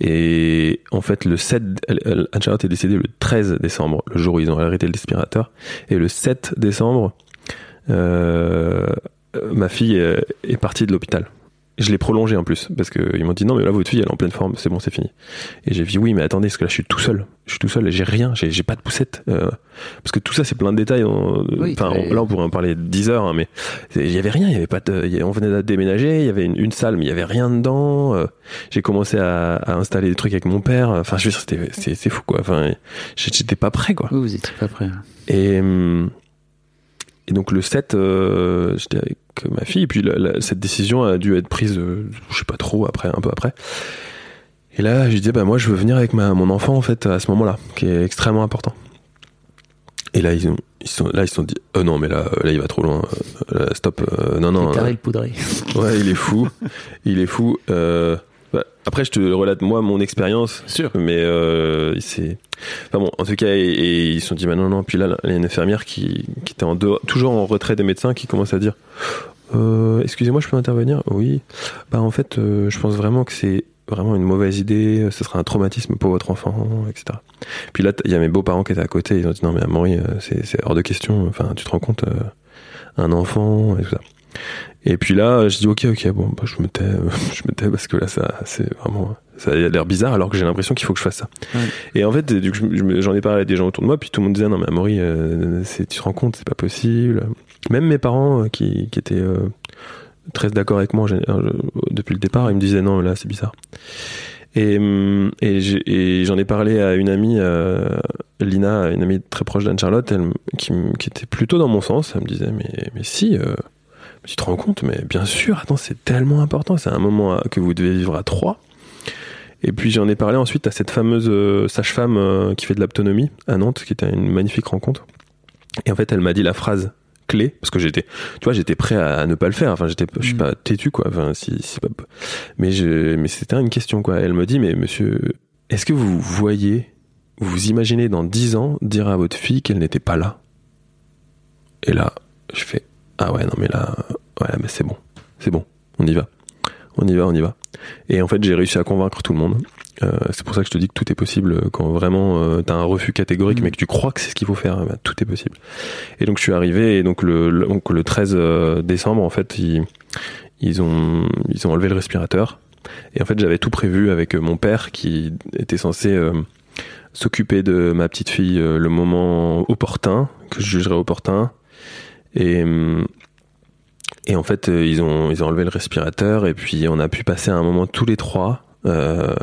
Et en fait, le 7, elle- elle- Anne-Charlotte est décédée le 13 décembre, le jour où ils ont arrêté le respirateur. Et le 7 décembre, euh, ma fille euh, est partie de l'hôpital. Je l'ai prolongé en plus, parce qu'ils m'ont dit non, mais là, votre fille, elle est en pleine forme, c'est bon, c'est fini. Et j'ai dit oui, mais attendez, parce que là, je suis tout seul. Je suis tout seul et j'ai rien, j'ai pas de poussette. Euh, parce que tout ça, c'est plein de détails. Oui, Enfin, là, on pourrait en parler 10 heures, hein, mais il y avait rien, il y avait pas de, y on venait de déménager, il y avait une, une salle, mais il y avait rien dedans. Euh, j'ai commencé à, à installer des trucs avec mon père. Enfin, je veux dire, c'était, c'est, c'est fou, quoi. Enfin, j'étais pas prêt, quoi. Oui, vous étiez pas prêt. Et, hum, et donc le 7, euh, j'étais avec ma fille, et puis la- la- cette décision a dû être prise, euh, je sais pas trop, après, un peu après. Et là, je disais, bah moi, je veux venir avec ma, mon enfant, en fait, à ce moment-là, qui est extrêmement important. Et là, ils ont, ils sont, là, ils se sont dit, oh non, mais là, là, il va trop loin, euh, là, stop, euh, non, non. Le taré euh, le poudré. ouais, il est fou, il est fou. Euh, après, je te relate, moi, mon expérience, Sûr. mais euh, c'est enfin bon en tout cas et, et ils se sont dit bah non non puis là il y a une infirmière qui, qui était en dehors, toujours en retrait des médecins qui commence à dire euh, excusez-moi je peux intervenir? Oui. Bah en fait euh, je pense vraiment que c'est vraiment une mauvaise idée ce sera un traumatisme pour votre enfant etc puis là il y a mes beaux-parents qui étaient à côté ils ont dit non mais Amaury euh, c'est c'est hors de question enfin tu te rends compte euh, un enfant et tout ça et puis là, je dis ok, ok, bon, bah, je me tais, je me tais parce que là, ça, c'est vraiment, ça a l'air bizarre alors que j'ai l'impression qu'il faut que je fasse ça. Ouais. Et en fait, du coup, j'en ai parlé à des gens autour de moi, puis tout le monde disait non mais Amaury, euh, tu te rends compte, c'est pas possible. Même mes parents euh, qui, qui étaient euh, très d'accord avec moi euh, depuis le départ, ils me disaient non, là, c'est bizarre. Et, hum, et, j'en ai parlé à une amie, euh, Lina, une amie très proche d'Anne-Charlotte, qui, était plutôt dans mon sens. Elle me disait, mais, mais si, euh, tu te rends compte, mais bien sûr, attends, c'est tellement important, c'est un moment que vous devez vivre à trois. Et puis j'en ai parlé ensuite à cette fameuse euh, sage-femme euh, qui fait de l'autonomie à Nantes, qui était une magnifique rencontre. Et en fait, elle m'a dit la phrase clé, parce que j'étais, tu vois, j'étais prêt à, à ne pas le faire. Enfin, j'étais, je suis Mm. pas têtu, quoi. Enfin, si, si pas, mais je, mais c'était une question, quoi. Elle me dit, mais monsieur, est-ce que vous voyez, vous imaginez dans dix ans dire à votre fille qu'elle n'était pas là? Et là, je fais, ah ouais, non, mais là, ouais, mais c'est bon, c'est bon, on y va, on y va, on y va. Et en fait, j'ai réussi à convaincre tout le monde. Euh, c'est pour ça que je te dis que tout est possible quand vraiment euh, t'as un refus catégorique, Mm. mais que tu crois que c'est ce qu'il faut faire. bah, tout est possible. Et donc je suis arrivé et donc le, le, donc, le 13 euh, décembre, en fait, ils, ils ont ils ont enlevé le respirateur. Et en fait, j'avais tout prévu avec mon père qui était censé euh, s'occuper de ma petite fille le moment opportun, que je jugerais opportun. Et hum, et en fait, euh, ils ont ils ont enlevé le respirateur et puis on a pu passer un moment tous les trois euh,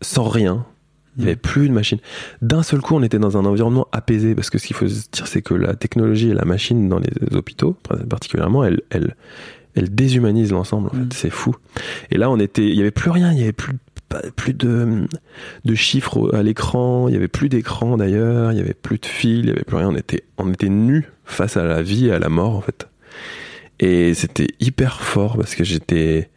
sans rien. Il n'y avait plus de machine. D'un seul coup, on était dans un environnement apaisé parce que ce qu'il faut se dire, c'est que la technologie et la machine dans les hôpitaux, particulièrement, elle, elle, elle déshumanise l'ensemble. En fait, Mm. c'est fou. Et là, on était, il y avait plus rien, il y avait plus plus de, chiffres à l'écran, il y avait plus d'écran d'ailleurs, il y avait plus de fil, il y avait plus rien. On était, nus face à la vie et à la mort en fait. Et c'était hyper fort parce que j'étais,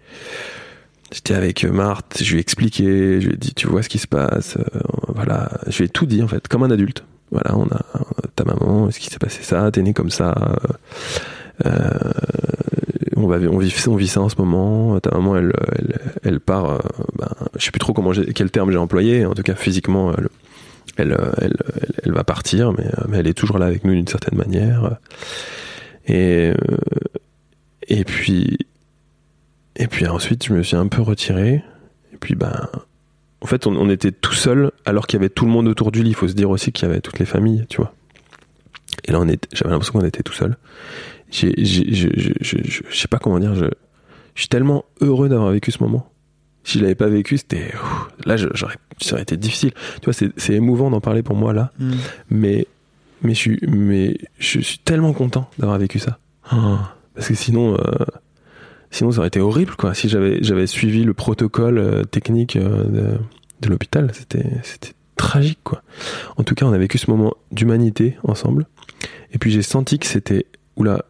j'étais avec Marthe, je lui ai expliqué, je lui ai dit, tu vois ce qui se passe, euh, voilà, je lui ai tout dit en fait, comme un adulte. Voilà, on a ta maman, est-ce qui s'est passé ça, t'es né comme ça, Euh, on, vit, ça en ce moment. Ta maman, elle, elle, part. euh, ben, je sais plus trop quel terme j'ai employé. En tout cas, physiquement, elle, elle, elle, va partir, mais, euh, mais elle est toujours là avec nous d'une certaine manière. Et, euh, puis, et puis ensuite, je me suis un peu retiré. Et puis, ben, en fait, on, on était tout seul alors qu'il y avait tout le monde autour du lit. Il faut se dire aussi qu'il y avait toutes les familles, tu vois. Et là, j'avais l'impression qu'on était tout seul. J'ai, je, je, je, je- je sais pas comment dire. Je, je suis tellement heureux d'avoir vécu ce moment. Si je l'avais pas vécu, c'était là, j'aurais, ça aurait été difficile. Tu vois, c'est, c'est émouvant d'en parler pour moi là, Mm. mais mais je suis mais je suis tellement content d'avoir vécu ça. Ah, parce que sinon, euh, sinon ça aurait été horrible quoi. Si j'avais j'avais suivi le protocole euh, technique euh, de, de l'hôpital, c'était c'était tragique quoi. En tout cas, on a vécu ce moment d'humanité ensemble. Et puis j'ai senti que c'était oula,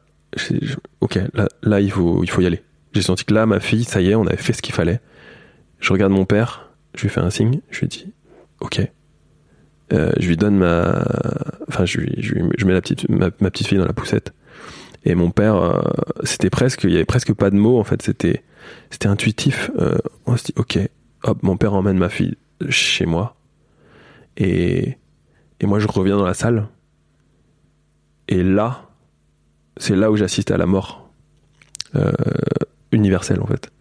ok, là, il faut il faut y aller. J'ai senti que là, ma fille, ça y est, on avait fait ce qu'il fallait. Je regarde mon père, je lui fais un signe, je lui dis ok. Euh, je lui donne ma, enfin je lui, je, je mets la petite, ma, ma petite fille dans la poussette. Et mon père, euh, c'était presque, il y avait presque pas de mots en fait. C'était, c'était intuitif. Euh, on se dit ok, hop, mon père emmène ma fille chez moi. Et et moi je reviens dans la salle. Et là, c'est là où j'assiste à la mort euh, universelle en fait.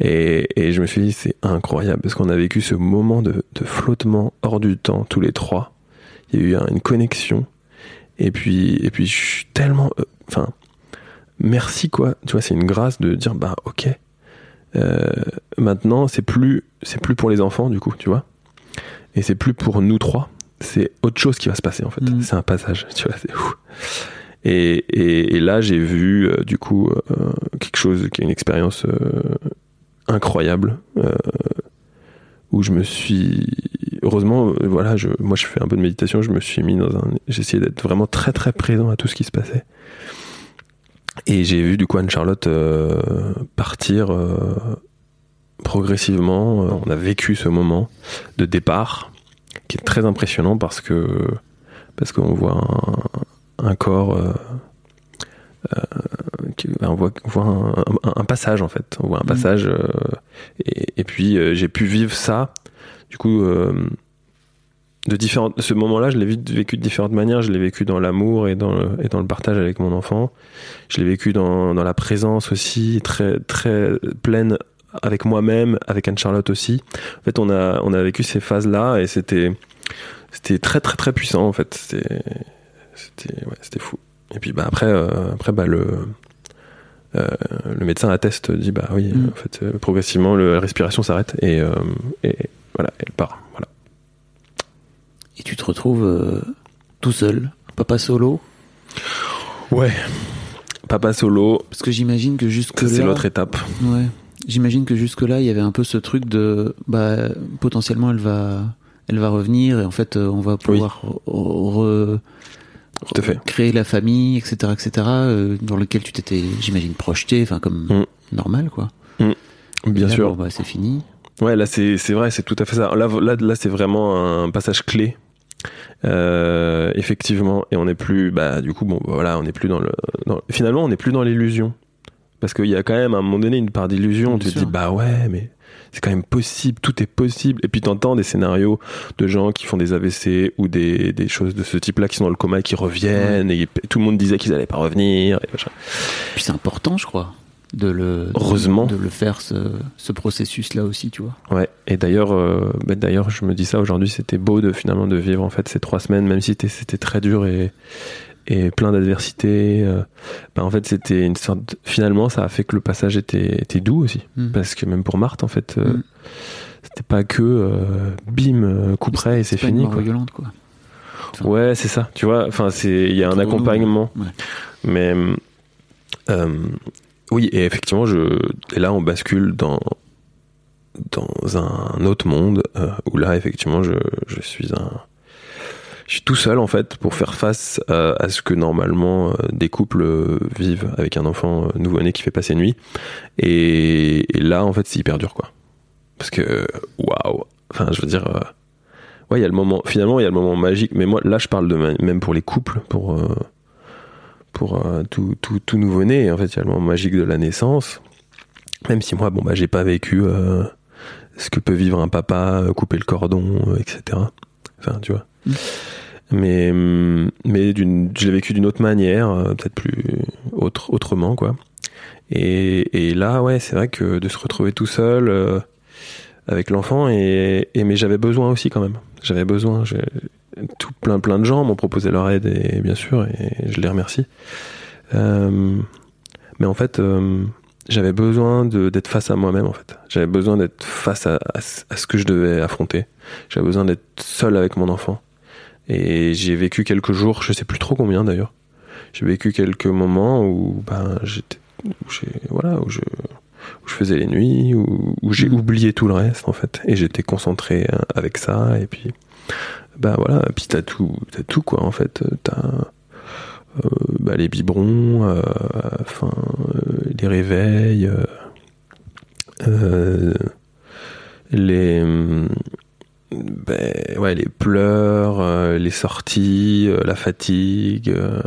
Et, et je me suis dit, c'est incroyable, parce qu'on a vécu ce moment de, de flottement hors du temps, tous les trois. Il y a eu un- une connexion. Et puis, et puis je suis tellement. euh, Enfin, merci quoi. Tu vois, c'est une grâce de dire, bah ok. Euh, maintenant, c'est plus, c'est plus pour les enfants, du coup, tu vois. Et c'est plus pour nous trois. C'est autre chose qui va se passer, en fait. Mhm. C'est un passage, tu vois, c'est fou. Et, là, j'ai vu, euh, du coup, euh, quelque chose qui est une expérience euh, incroyable où je me suis heureusement voilà je moi je fais un peu de méditation je me suis mis dans un essayé d'être vraiment très très présent à tout ce qui se passait. Et j'ai vu du coup Anne Charlotte euh, partir progressivement. On a vécu ce moment de départ qui est très impressionnant parce que parce qu'on voit un, un corps euh, euh, qui- on voit, on voit un, un- un passage en fait. On voit un passage euh, et, et puis euh, j'ai pu vivre ça. Du coup de différentes ce moment là je l'ai vécu de différentes manières. Je l'ai vécu dans l'amour et dans le, et dans le partage avec mon enfant. Je l'ai vécu dans, dans la présence aussi très très pleine avec moi-même avec Anne Charlotte aussi. En fait on a on a vécu ces phases là et c'était c'était très très très puissant en fait. C'était c'était ouais, c'était fou. Et puis bah après euh, après bah le euh, le médecin atteste dit bah oui Mm. en fait euh, progressivement le, la respiration s'arrête et, et voilà elle part voilà. Et tu te retrouves tout seul, papa solo? ouais. Papa solo. Parce que j'imagine que jusque ça, c'est là, l'autre étape. Ouais, j'imagine que jusque là, il y avait un peu ce truc de, bah, potentiellement, elle va, elle va revenir et en fait, on va pouvoir re- tout à fait créer la famille, etc., etc., euh, dans lequel tu t'étais, j'imagine, projeté, enfin comme Mm. normal, quoi. bien Et là, sûr bon, bah, c'est fini. Ouais, là c'est c'est vrai, c'est tout à fait ça. Là là, là c'est vraiment un passage clé. Euh, effectivement, et on n'est plus, bah du coup bon, voilà, on n'est plus dans le. dans- finalement, on n'est plus dans l'illusion, parce qu'il y a quand même à un moment donné une part d'illusion. Bien Tu te sûr. dis bah ouais, mais c'est quand même possible, tout est possible. Et puis t'entends des scénarios de gens qui font des AVC ou des, des choses de ce type-là qui sont dans le coma et qui reviennent et tout le monde disait qu'ils allaient pas revenir. Et. Puis c'est important, je crois, de le, Heureusement. de le faire ce, ce processus-là aussi, tu vois. Ouais. Et d'ailleurs, euh, bah, d'ailleurs, je me dis ça aujourd'hui, c'était beau de finalement de vivre en fait ces trois semaines, même si c'était- c'était très dur et et plein d'adversités. euh, bah, en fait, c'était une sorte. de- Finalement, ça a fait que le passage était était doux aussi, Mm. parce que même pour Marthe, en fait, euh, Mm. c'était pas que euh, bim, coup près et c'est une fini. mort Quoi. violente, quoi. Enfin, Ouais, c'est ça. Tu vois, enfin, c'est il y a un nous, accompagnement. ouais. Mais euh, oui, et effectivement, je et là on bascule dans dans un autre monde euh, où là effectivement je, je suis un je suis tout seul en fait pour faire face à, à ce que normalement euh, des couples euh, vivent avec un enfant euh, nouveau-né qui fait passer nuit et, et là en fait c'est hyper dur quoi parce que waouh enfin je veux dire euh, ouais il y a le moment finalement il y a le moment magique mais moi là je parle de même pour les couples pour euh, pour euh, tout, tout, tout nouveau-né. En fait, il y a le moment magique de la naissance. Même si moi, bon, bah, j'ai pas vécu euh, ce que peut vivre un papa, euh, couper le cordon, euh, etc. Enfin, tu vois. Mm. Mais, hum, mais je l'ai vécu d'une autre manière, euh, peut-être plus autre, autrement, quoi. Et, là, ouais, c'est vrai que de se retrouver tout seul euh, avec l'enfant, et, mais j'avais besoin aussi quand même. J'avais besoin. tout plein plein de gens m'ont proposé leur aide et bien sûr et je les remercie. Euh, mais en fait, j'avais besoin d'être face à moi-même en fait. J'avais besoin d'être face à, à ce- à ce que je devais affronter. J'avais besoin d'être seul avec mon enfant. Et j'ai vécu quelques jours, je sais plus trop combien d'ailleurs. J'ai vécu quelques moments où ben j'étais, voilà, où je où je faisais les nuits, où, où j'ai Mhm. oublié tout le reste en fait, et j'étais concentré euh, avec ça, et puis bah voilà, puis t'as tout, t'as tout quoi en fait, t'as euh, bah, les biberons, euh, enfin euh, les réveils, les hum, ben, ouais les pleurs, euh, les sorties, euh, la fatigue. euh,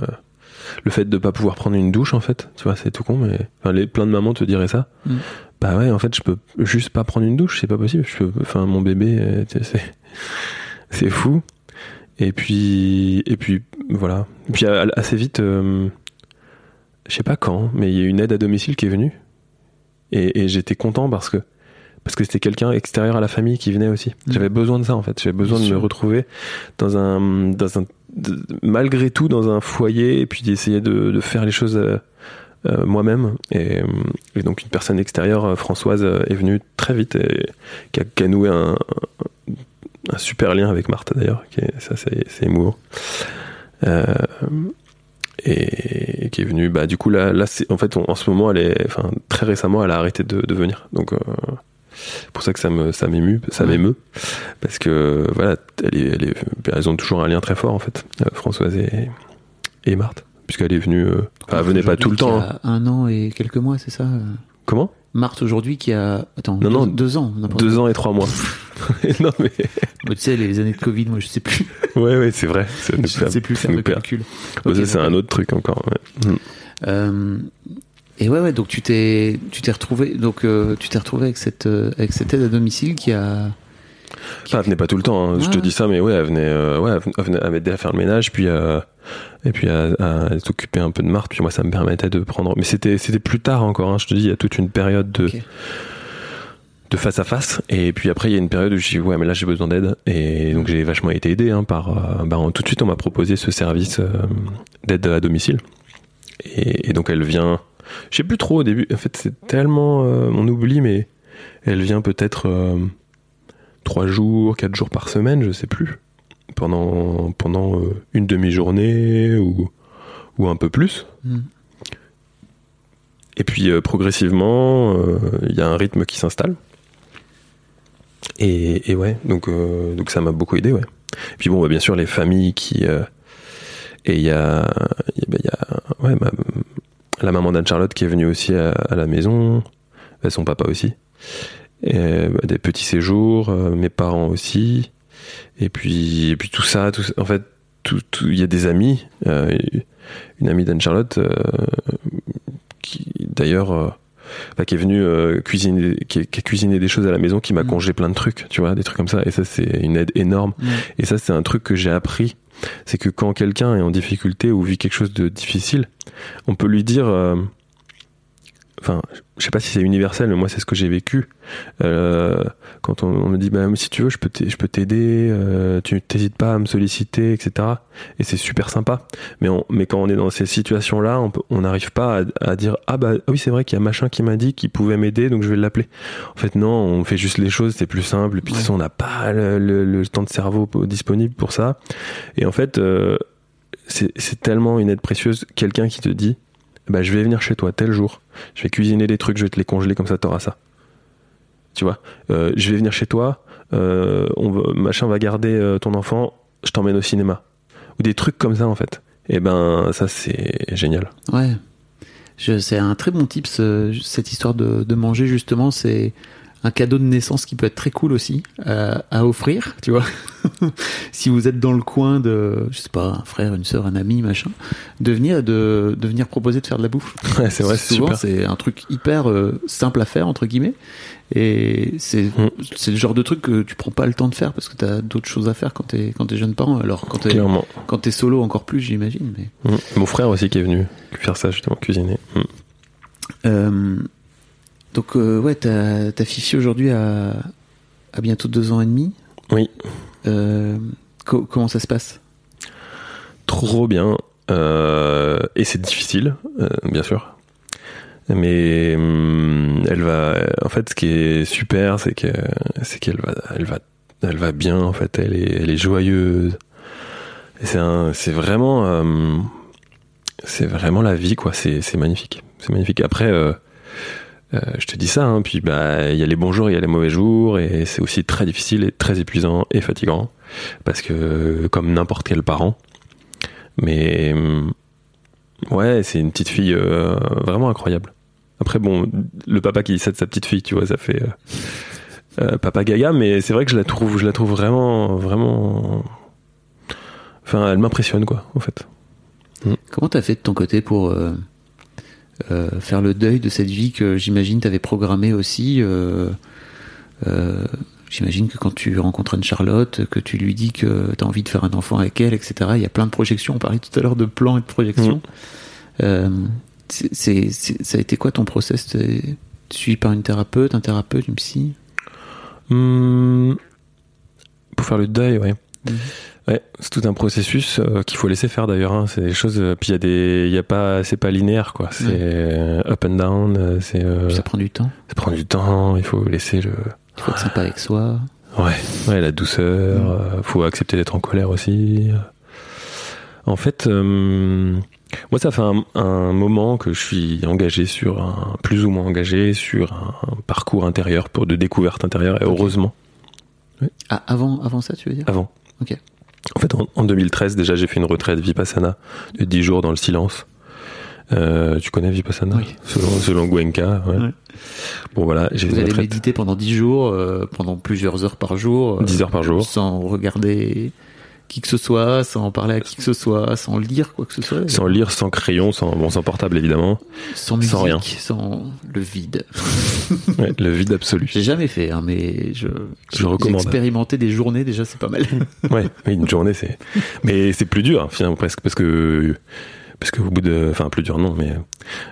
le fait de pas pouvoir prendre une douche en fait. Tu vois c'est tout con mais enfin, les, plein de mamans te diraient ça. Mm. bah ouais en fait je peux juste pas prendre une douche c'est pas possible. Je peux enfin mon bébé c'est c'est fou. Et puis et puis voilà. Et puis assez vite je sais pas quand mais il y a une aide à domicile qui est venue. Et, et j'étais content parce que parce que c'était quelqu'un extérieur à la famille qui venait aussi. Mm. J'avais besoin de ça en fait. J'avais besoin Bien de me retrouver dans un, dans un, de- malgré tout dans un foyer et puis d'essayer de, de faire les choses euh, euh, moi-même. Et, euh, et donc une personne extérieure, Françoise, est venue très vite et qui a, qui a noué un, un super lien avec Marthe d'ailleurs. Ça c'est émouvant. Euh, et qui est venue, bah du coup là, en fait on- en ce moment elle est, enfin très récemment elle a arrêté de, de venir. Donc c'est pour ça que ça me ça m'émue, ça m'émeut parce que voilà, elle est, elle est- elles ont toujours un lien très fort en fait, euh, Françoise et, et Marthe, puisqu'elle est venue, euh, enfin, elle venait pas tout le temps. qui hein. a Un an et quelques mois, c'est ça euh Comment? Marthe aujourd'hui qui a attends Non, deux, non, deux ans Deux ans et trois mois. non mais Bah, tu sais les années de Covid moi je sais plus ouais ouais c'est vrai. Ça nous je sais plus faire le calcul ça c'est un autre truc encore. ouais. Euh, et ouais ouais donc tu t'es tu t'es retrouvé donc euh, tu t'es retrouvé avec cette euh, avec cette aide à domicile qui a Enfin, elle venait pas tout le temps. hein. Je te Ouais. dis ça, mais ouais, elle venait, euh, ouais, elle venait- m'aider à faire le ménage, puis euh, et puis à, à s'occuper un peu de Marthe. Puis moi, ça me permettait de prendre. Mais c'était, c'était plus tard encore. hein. Je te dis, il y a toute une période de face à face. Et puis après, il y a une période où je dis ouais, mais là, j'ai besoin d'aide. Et donc j'ai vachement été aidé hein, par. bah, tout de suite, on m'a proposé ce service d'aide à domicile. Et, et donc elle vient. Je sais plus trop au début. En fait, c'est tellement euh, on oublie, mais elle vient peut-être euh, trois jours, quatre jours par semaine, je sais plus, pendant pendant euh, une demi-journée ou ou un peu plus. Mm. Et puis euh, progressivement, euh, il y a un rythme qui s'installe. Et, et ouais, donc donc ça m'a beaucoup aidé, ouais. Et puis bon, bah, bien sûr les familles qui et il y a y a- bah, y a ouais ma- la maman d'Anne Charlotte qui est venue aussi à, à la maison, son papa aussi. Et, bah, des petits séjours, euh, mes parents aussi. Et puis et puis tout ça, tout en fait tout- tout- il y a des amis, euh, une amie d'Anne Charlotte euh, qui d'ailleurs bah, qui est venue euh, cuisiner qui, qui a cuisiné des choses à la maison qui m'a congelé plein de trucs tu vois des trucs comme ça et ça c'est une aide énorme Ouais. et ça c'est un truc que j'ai appris c'est que quand quelqu'un est en difficulté ou vit quelque chose de difficile on peut lui dire euh, enfin je sais pas si c'est universel mais moi c'est ce que j'ai vécu. Euh, quand on, on me dit bah si tu veux je peux t'aider euh, tu t'hésites pas à me solliciter etc et c'est super sympa. Mais on, mais quand on est dans ces situations là on n'arrive pas à, à dire ah bah ah oui c'est vrai qu'il y a machin qui m'a dit qu'il pouvait m'aider donc je vais l'appeler. En fait non on fait juste les choses c'est plus simple. Et puis on n'a pas le, le- le temps de cerveau po- disponible pour ça. Et en fait euh, c'est tellement une aide précieuse quelqu'un qui te dit bah je vais venir chez toi tel jour je vais cuisiner des trucs je vais te les congeler comme ça t'auras ça tu vois Euh, je vais venir chez toi euh, on machin va garder euh, ton enfant je t'emmène au cinéma ou des trucs comme ça en fait et ben ça c'est génial Ouais. C'est un très bon tips, cette histoire de, de manger, justement. C'est un cadeau de naissance qui peut être très cool aussi euh, à offrir, tu vois. si vous êtes dans le coin de, je sais pas, un frère, une sœur, un ami, machin, de venir de, de venir proposer de faire de la bouffe. Ouais, c'est vrai, c'est Souvent, super. c'est un truc hyper euh, simple à faire entre guillemets, et c'est Mm. c'est le genre de truc que tu prends pas le temps de faire parce que t'as d'autres choses à faire quand t'es quand t'es jeune parent. Alors quand t'es quand t'es solo encore plus, j'imagine. Mais Mm. Mon frère aussi qui est venu faire ça justement, cuisiner. Mm. Euh, donc euh, ouais, ta, ta Fifi aujourd'hui a, a bientôt deux ans et demi. Oui, Euh, co- comment ça se passe? Trop bien. Euh, et c'est difficile, bien sûr. Mais hum, elle va. En fait, ce qui est super, c'est que c'est qu'elle va, elle va, elle va bien. En fait, elle est, elle est joyeuse. C'est vraiment, euh, c'est vraiment la vie, quoi. C'est, c'est magnifique. C'est magnifique. Après, euh, je te dis ça. Hein, puis bah, il y a les bons jours, il y a les mauvais jours, et c'est aussi très difficile et très épuisant et fatigant parce que comme n'importe quel parent. Mais hum, ouais, c'est une petite fille euh, vraiment incroyable. Après, bon, le papa qui dit ça de sa petite fille, tu vois, ça fait euh, papa gaga, mais c'est vrai que je la trouve, je la trouve vraiment, vraiment. Enfin, elle m'impressionne, quoi, en fait. Comment t'as fait de ton côté pour faire le deuil de cette vie que j'imagine t'avais programmée aussi euh, euh, J'imagine que quand tu rencontres Anne-Charlotte, que tu lui dis que t'as envie de faire un enfant avec elle, etc., il y a plein de projections. On parlait tout à l'heure de plans et de projections. Euh, c'est- ça a été quoi ton process? T'es suivi par une thérapeute, un thérapeute, une psy? Hum, pour faire le deuil, ouais. Mhm. Ouais, c'est tout un processus euh, qu'il faut laisser faire d'ailleurs. Hein. C'est des choses. euh, puis il y a des, il y a pas, c'est pas linéaire quoi. C'est euh, up and down. C'est, Ça prend du temps. ça prend du temps. Il faut laisser le. Il faut être sympa avec soi. Ouais, ouais, la douceur. euh, faut accepter d'être en colère aussi. En fait, moi, ça fait un, un moment que je suis engagé sur un, plus ou moins engagé sur un, parcours intérieur pour de découverte intérieure. Et heureusement, Ah, avant, avant ça, tu veux dire? Avant. Ok. En fait, en, en 2013, déjà, j'ai fait une retraite Vipassana de 10 jours dans le silence. Euh, tu connais Vipassana Oui. Selon, selon ouais. Ouais. Bon, voilà, j'ai Vous allez méditer pendant 10 jours, euh, pendant plusieurs heures par jour. euh, 10 heures par jour. Sans regarder qui que ce soit, sans parler à qui que ce soit, sans lire quoi que ce soit. sans lire, sans crayon, sans, bon, sans portable évidemment. sans musique, sans rien. sans le vide. Ouais, le vide absolu. J'ai jamais fait, hein, mais je, Je recommande. J'ai expérimenté des journées, déjà, c'est pas mal. Ouais, oui, une journée, c'est. Mais c'est plus dur, finalement, presque, parce que. Parce qu'au bout de. Enfin, plus dur, non, mais.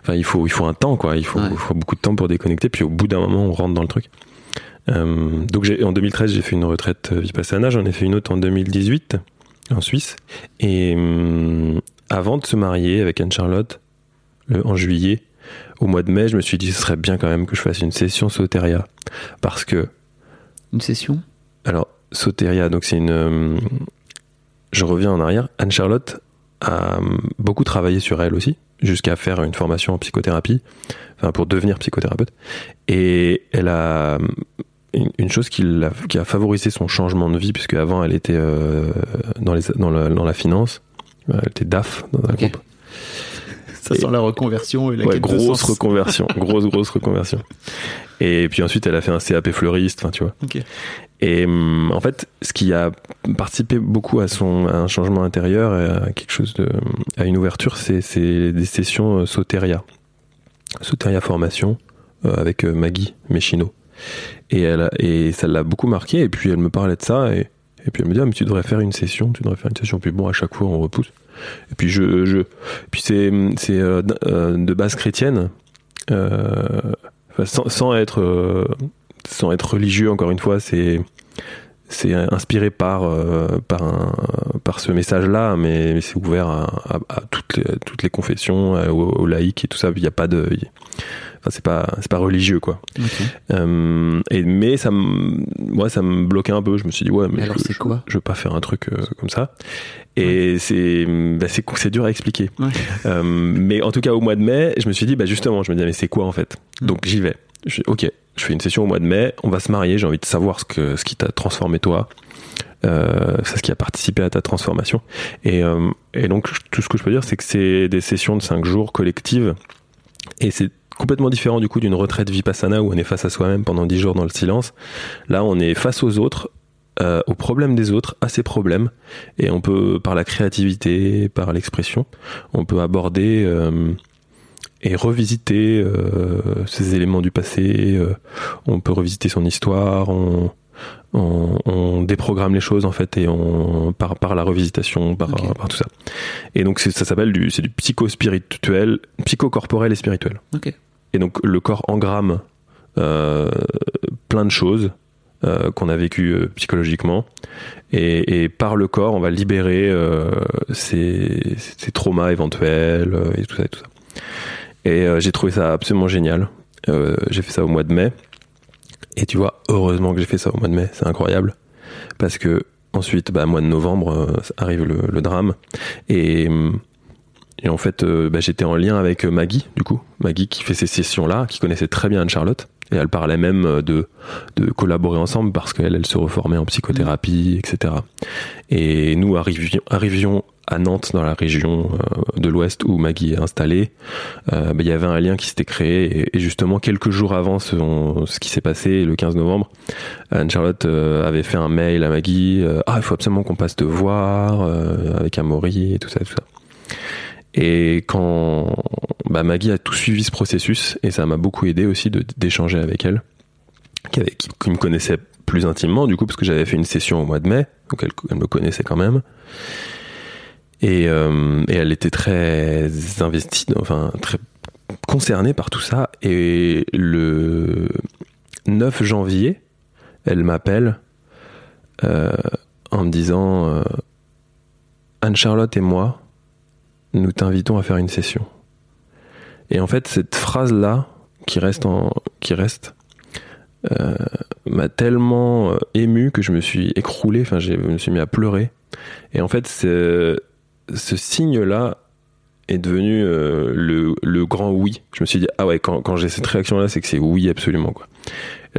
Enfin, il faut, il faut un temps, quoi. Il faut, Ouais. il faut beaucoup de temps pour déconnecter, puis au bout d'un moment, on rentre dans le truc. Euh, donc, j'ai, en 2013, j'ai fait une retraite euh, Vipassana. J'en ai fait une autre en 2018, en Suisse. Et hum, avant de se marier avec Anne-Charlotte, le- en juillet, au mois de mai, je me suis dit, ce serait bien quand même que je fasse une session Soteria. Parce que Une session? Alors, Soteria, donc c'est une. euh, je reviens en arrière. Anne-Charlotte a euh, beaucoup travaillé sur elle aussi, jusqu'à faire une formation en psychothérapie, enfin pour devenir psychothérapeute. Et elle a. Une chose qui, a favorisé son changement de vie, puisque avant elle était euh, dans, les, dans, la, dans la finance, elle était DAF dans un groupe. Ça sent la reconversion et la Ouais, grosse reconversion, grosse grosse reconversion. Et puis ensuite, elle a fait un CAP fleuriste, enfin tu vois. Et hum, en fait, ce qui a participé beaucoup à son à un changement intérieur, et à quelque chose de, à une ouverture, c'est des sessions euh, Soteria, Soteria formation euh, avec euh, Maggie Mechino. Et elle a- et ça l'a beaucoup marqué. Et puis elle me parlait de ça et et puis elle me dit ah, mais tu devrais faire une session, tu devrais faire une session. Puis bon, à chaque fois on repousse. Et puis je, je puis c'est c'est euh, euh, de base chrétienne, euh, sans, être sans être religieux encore une fois, c'est c'est inspiré par par par ce message-là, mais, c'est ouvert à, toutes les toutes les confessions, aux, laïcs et tout ça. Il n'y a pas de, enfin c'est pas c'est pas religieux quoi. Euh, et mais ça me ça me bloquait un peu. Je me suis dit ouais mais Mais alors, je, quoi? je, veux pas faire un truc euh, comme ça. Et c'est bah, c'est c'est dur à expliquer. Ouais. Euh, mais en tout cas, au mois de mai, je me suis dit, bah justement, je me disais, mais c'est quoi en fait? Mm. Donc j'y vais. Je fais, ok, je fais une session au mois de mai, on va se marier, j'ai envie de savoir ce, que, ce qui t'a transformé toi, euh, c'est ce qui a participé à ta transformation. Et, euh, et donc, tout ce que je peux dire, c'est que c'est des sessions de 5 jours collectives, et c'est complètement différent du coup d'une retraite vipassana où on est face à soi-même pendant 10 jours dans le silence. Là, on est face aux autres, euh, aux problèmes des autres, à ses problèmes, et on peut, par la créativité, par l'expression, on peut aborder euh, et revisiter euh, ces éléments du passé. on peut revisiter son histoire. On, on, on déprogramme les choses en fait et on par par la revisitation par, tout ça et donc ça s'appelle du c'est du psycho-spirituel psycho-corporel et spirituel Ok. Et donc le corps engramme euh, plein de choses euh, qu'on a vécues euh, psychologiquement. Et, par le corps on va libérer ces, traumas éventuels et tout ça et tout ça. Et j'ai trouvé ça absolument génial. J'ai fait ça au mois de mai. Et tu vois heureusement que j'ai fait ça au mois de mai c'est incroyable. Parce que ensuite bah mois de novembre arrive le, le drame. Et hum, et en fait, euh, bah, j'étais en lien avec euh, Maggie, du coup. Maggie qui fait ces sessions-là, qui connaissait très bien Anne-Charlotte. Et elle parlait même euh, de, de collaborer ensemble parce qu'elle, elle se reformait en psychothérapie, etc. Et nous arrivions, arrivions à Nantes, dans la région euh, de l'Ouest où Maggie est installée. Euh, bah, Il y avait un lien qui s'était créé. Et, et justement, quelques jours avant ce, ce qui s'est passé, le 15 novembre, Anne-Charlotte euh, avait fait un mail à Maggie. ah, il faut absolument qu'on passe te voir euh, avec Amaury et tout ça, tout ça. Et quand bah, Maggie a tout suivi ce processus, et ça m'a beaucoup aidé aussi d'échanger avec elle, qui, me connaissait plus intimement, du coup, parce que j'avais fait une session au mois de mai, donc elle, me connaissait quand même. Et, euh, et elle était très investie, enfin très concernée par tout ça. Et le 9 janvier, elle m'appelle euh, en me disant euh, Anne-Charlotte et moi, nous t'invitons à faire une session. Et en fait, cette phrase-là, qui reste, en, qui reste euh, m'a tellement euh, ému que je me suis écroulé, enfin, je me suis mis à pleurer. Et en fait, ce, ce signe-là est devenu euh, le, le grand oui. Je me suis dit, ah ouais, quand, quand j'ai cette réaction-là, c'est que c'est oui absolument, quoi.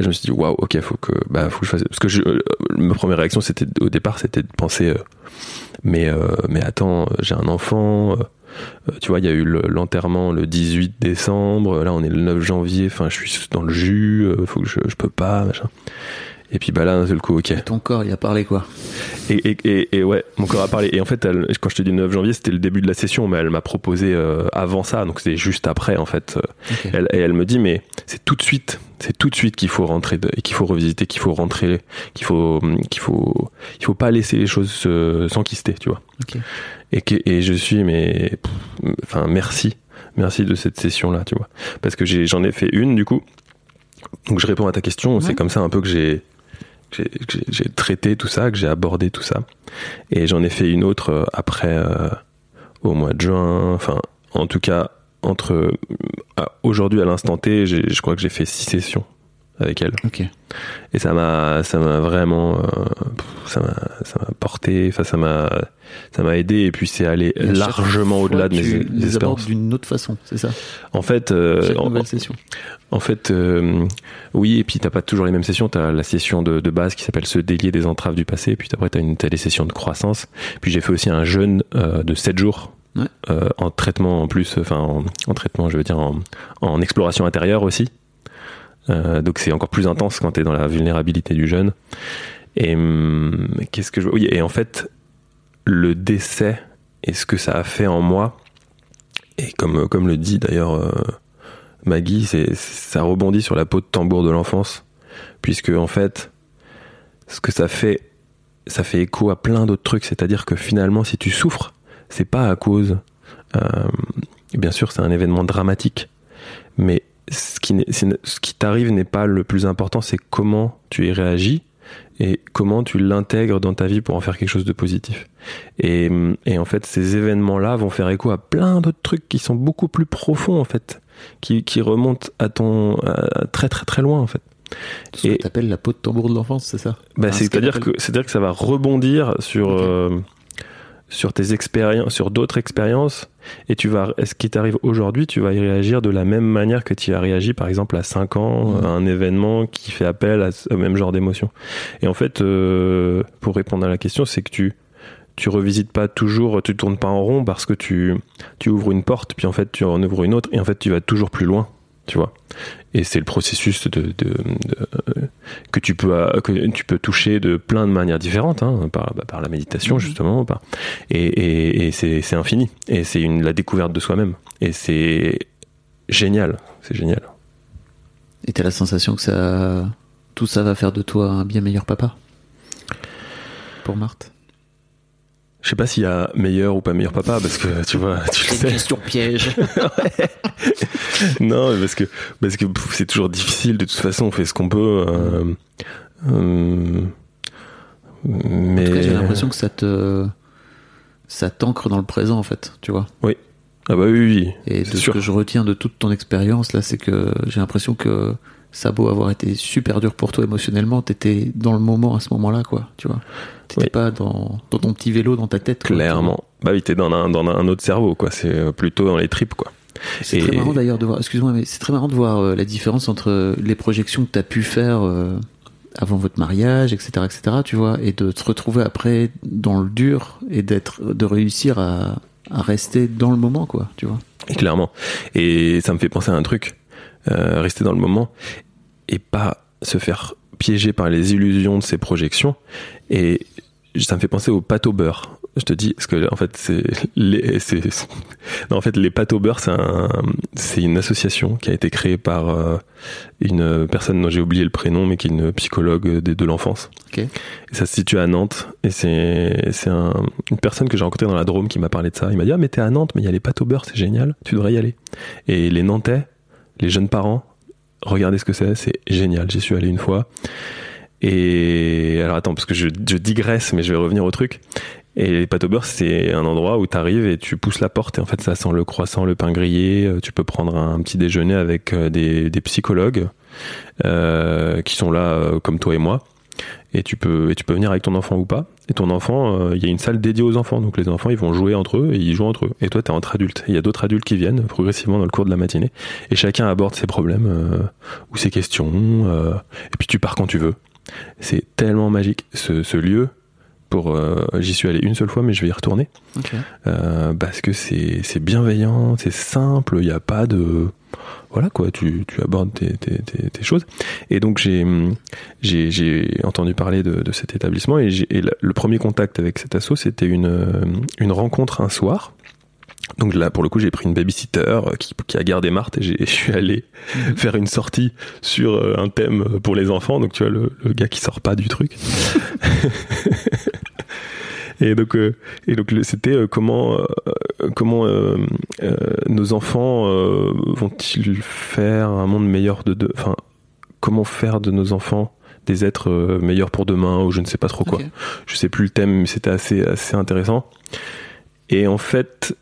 Je me suis dit, waouh, ok, faut que, bah, faut que je fasse. Parce que je, euh, ma première réaction, c'était, au départ, c'était de penser, euh, mais, euh, mais attends, j'ai un enfant, tu vois, il y a eu le- l'enterrement le 18 décembre, là on est le 9 janvier, enfin je suis dans le jus, faut que je, je peux pas, machin. Et puis bah là d'un seul coup, ok. Ton corps, il a parlé quoi? Et, et, et, et ouais, mon corps a parlé. Et en fait, elle- quand je te dis 9 janvier, c'était le début de la session, mais elle m'a proposé euh, avant ça, donc c'était juste après en fait. Elle, et elle me dit, mais c'est tout de suite, c'est tout de suite qu'il faut rentrer, qu'il faut revisiter, qu'il faut rentrer, qu'il faut, qu'il faut, il faut pas laisser les choses se- s'enquister, tu vois. Et, que, et je suis, mais, pff, enfin, merci, merci de cette session-là, tu vois. Parce que j'en ai, fait une, du coup. Donc je réponds à ta question, Ouais. c'est comme ça un peu que j'ai, j'ai- traité tout ça, que j'ai abordé tout ça. Et j'en ai fait une autre euh, après, euh, au mois de juin, enfin, en tout cas, entre euh, aujourd'hui à l'instant T, je crois que j'ai fait six sessions avec elle. Ok. Et ça m'a, ça m'a vraiment, euh, ça m'a, ça m'a porté, enfin ça m'a, ça m'a aidé. Et puis c'est allé Et largement au-delà de mes, les espérances. d'une autre façon, c'est ça? En fait, euh, Chaque en, nouvelle session. en fait, euh, oui. Et puis t'as pas toujours les mêmes sessions. T'as la session de, de base qui s'appelle se délier des entraves du passé. Puis après t'as une, t'as les sessions de croissance. Puis j'ai fait aussi un jeûne euh, de 7 jours. Ouais. en traitement en plus, enfin en, en traitement, je veux dire en, en exploration intérieure aussi. Euh, donc c'est encore plus intense quand tu es dans la vulnérabilité du jeune. Et hum, qu'est-ce que je oui et en fait le décès et ce que ça a fait en moi et comme comme le dit d'ailleurs euh, Maggie, c'est ça rebondit sur la peau de tambour de l'enfance. Puisque en fait ce que ça fait ça fait écho à plein d'autres trucs, c'est-à-dire que finalement si tu souffres, c'est pas à cause euh, bien sûr c'est un événement dramatique. Mais ce qui, ce t'arrive n'est pas le plus important, c'est comment tu y réagis et comment tu l'intègres dans ta vie pour en faire quelque chose de positif. Et, et en fait, ces événements-là vont faire écho à plein d'autres trucs qui sont beaucoup plus profonds, en fait, qui, qui remontent à ton à très très très loin, en fait. Ce Et- que t'appelles la peau de tambour de l'enfance, c'est ça? Bah, ce c'est-à-dire que que ça va rebondir sur euh, sur tes expériences, sur d'autres expériences, et tu vas, ce qui t'arrive aujourd'hui, tu vas y réagir de la même manière que tu as réagi, par exemple, à 5 ans, à un événement qui fait appel à ce- au même genre d'émotion? Et en fait, euh, pour répondre à la question, c'est que tu tu revisites pas toujours, tu tournes pas en rond parce que tu tu ouvres une porte, puis en fait tu en ouvres une autre, et en fait tu vas toujours plus loin. Tu vois. Et c'est le processus de, de- de- que tu peux euh, que tu peux toucher de plein de manières différentes, hein, par, bah, par la méditation justement, par, et, et, et c'est c'est infini. Et c'est la découverte de soi-même. Et c'est génial, c'est génial. Et t'as la sensation que ça, tout ça va faire de toi un bien meilleur papa? Pour Marthe? Je sais pas s'il y a meilleur ou pas meilleur papa parce que tu vois, tu le sais. question piège. non, parce que parce que c'est toujours difficile. De toute façon, on fait ce qu'on peut. euh, euh, mais j'ai l'impression que ça te, ça t'ancre dans le présent en fait, tu vois. ah bah oui, oui, oui. Et de ce que je retiens de toute ton expérience là, c'est que j'ai l'impression que ça a beau avoir été super dur pour toi émotionnellement, t'étais dans le moment à ce moment-là, quoi, tu vois. T'étais Oui. pas dans, dans ton petit vélo dans ta tête. quoi, clairement. Bah oui, t'es dans un dans un autre cerveau, quoi. C'est euh, plutôt dans les tripes, quoi. C'est très marrant d'ailleurs de voir, excuse-moi, mais c'est très marrant de voir euh, la différence entre les projections que tu as pu faire euh, avant votre mariage, etc., etc., tu vois, et de te retrouver après dans le dur et d'être, de réussir à, à rester dans le moment, quoi, tu vois. Et clairement. Et ça me fait penser à un truc. Euh, rester dans le moment et pas se faire piéger par les illusions de ces projections. Et ça me fait penser aux pâtes au beurre. Je te dis, parce que en fait, c'est les, c'est, c'est- non, en fait, les pâtes au beurre, c'est un, c'est une association qui a été créée par euh, une personne dont j'ai oublié le prénom, mais qui est une psychologue de, de l'enfance. Et ça se situe à Nantes. Et c'est, c'est un- une personne que j'ai rencontrée dans la Drôme qui m'a parlé de ça. Il m'a dit, ah, mais t'es à Nantes, mais il y a les pâtes au beurre, c'est génial. Tu devrais y aller. Et les Nantais, les jeunes parents, regardez ce que c'est, c'est génial. J'y suis allé une fois. Et alors attends, parce que je, digresse, mais je vais revenir au truc. Et les pâtes au beurre, c'est un endroit où tu arrives et tu pousses la porte et en fait ça sent le croissant, le pain grillé. Euh, Tu peux prendre un petit déjeuner avec euh, des, psychologues euh, qui sont là comme toi et moi. Et tu peux et tu peux venir avec ton enfant ou pas. Et ton enfant, euh, il y a une salle dédiée aux enfants. Donc les enfants, ils vont jouer entre eux et ils jouent entre eux. Et toi, t'es entre adultes. Il y a d'autres adultes qui viennent progressivement dans le cours de la matinée. Et chacun aborde ses problèmes euh, ou ses questions. euh, et puis tu pars quand tu veux. C'est tellement magique ce lieu. Pour, euh, j'y suis allé une seule fois, mais je vais y retourner euh, parce que c'est c'est bienveillant, c'est simple, il n'y a pas de voilà quoi, tu, tu abordes tes, tes, tes, tes choses. Et donc j'ai j'ai j'ai entendu parler de, de cet établissement et, le, le premier contact avec cet asso c'était une euh, une rencontre un soir. Donc là, pour le coup, j'ai pris une babysitter qui, qui a gardé Marthe et j'ai- je suis allé faire une sortie sur un thème pour les enfants. Donc tu vois, le, le gars qui sort pas du truc. et donc, euh, et donc c'était euh, comment, euh, comment nos enfants vont-ils faire un monde meilleur de, de, enfin, comment faire de nos enfants des êtres meilleurs pour demain ou je ne sais pas trop quoi Ok. je sais plus le thème, mais c'était assez, assez intéressant. Et en fait,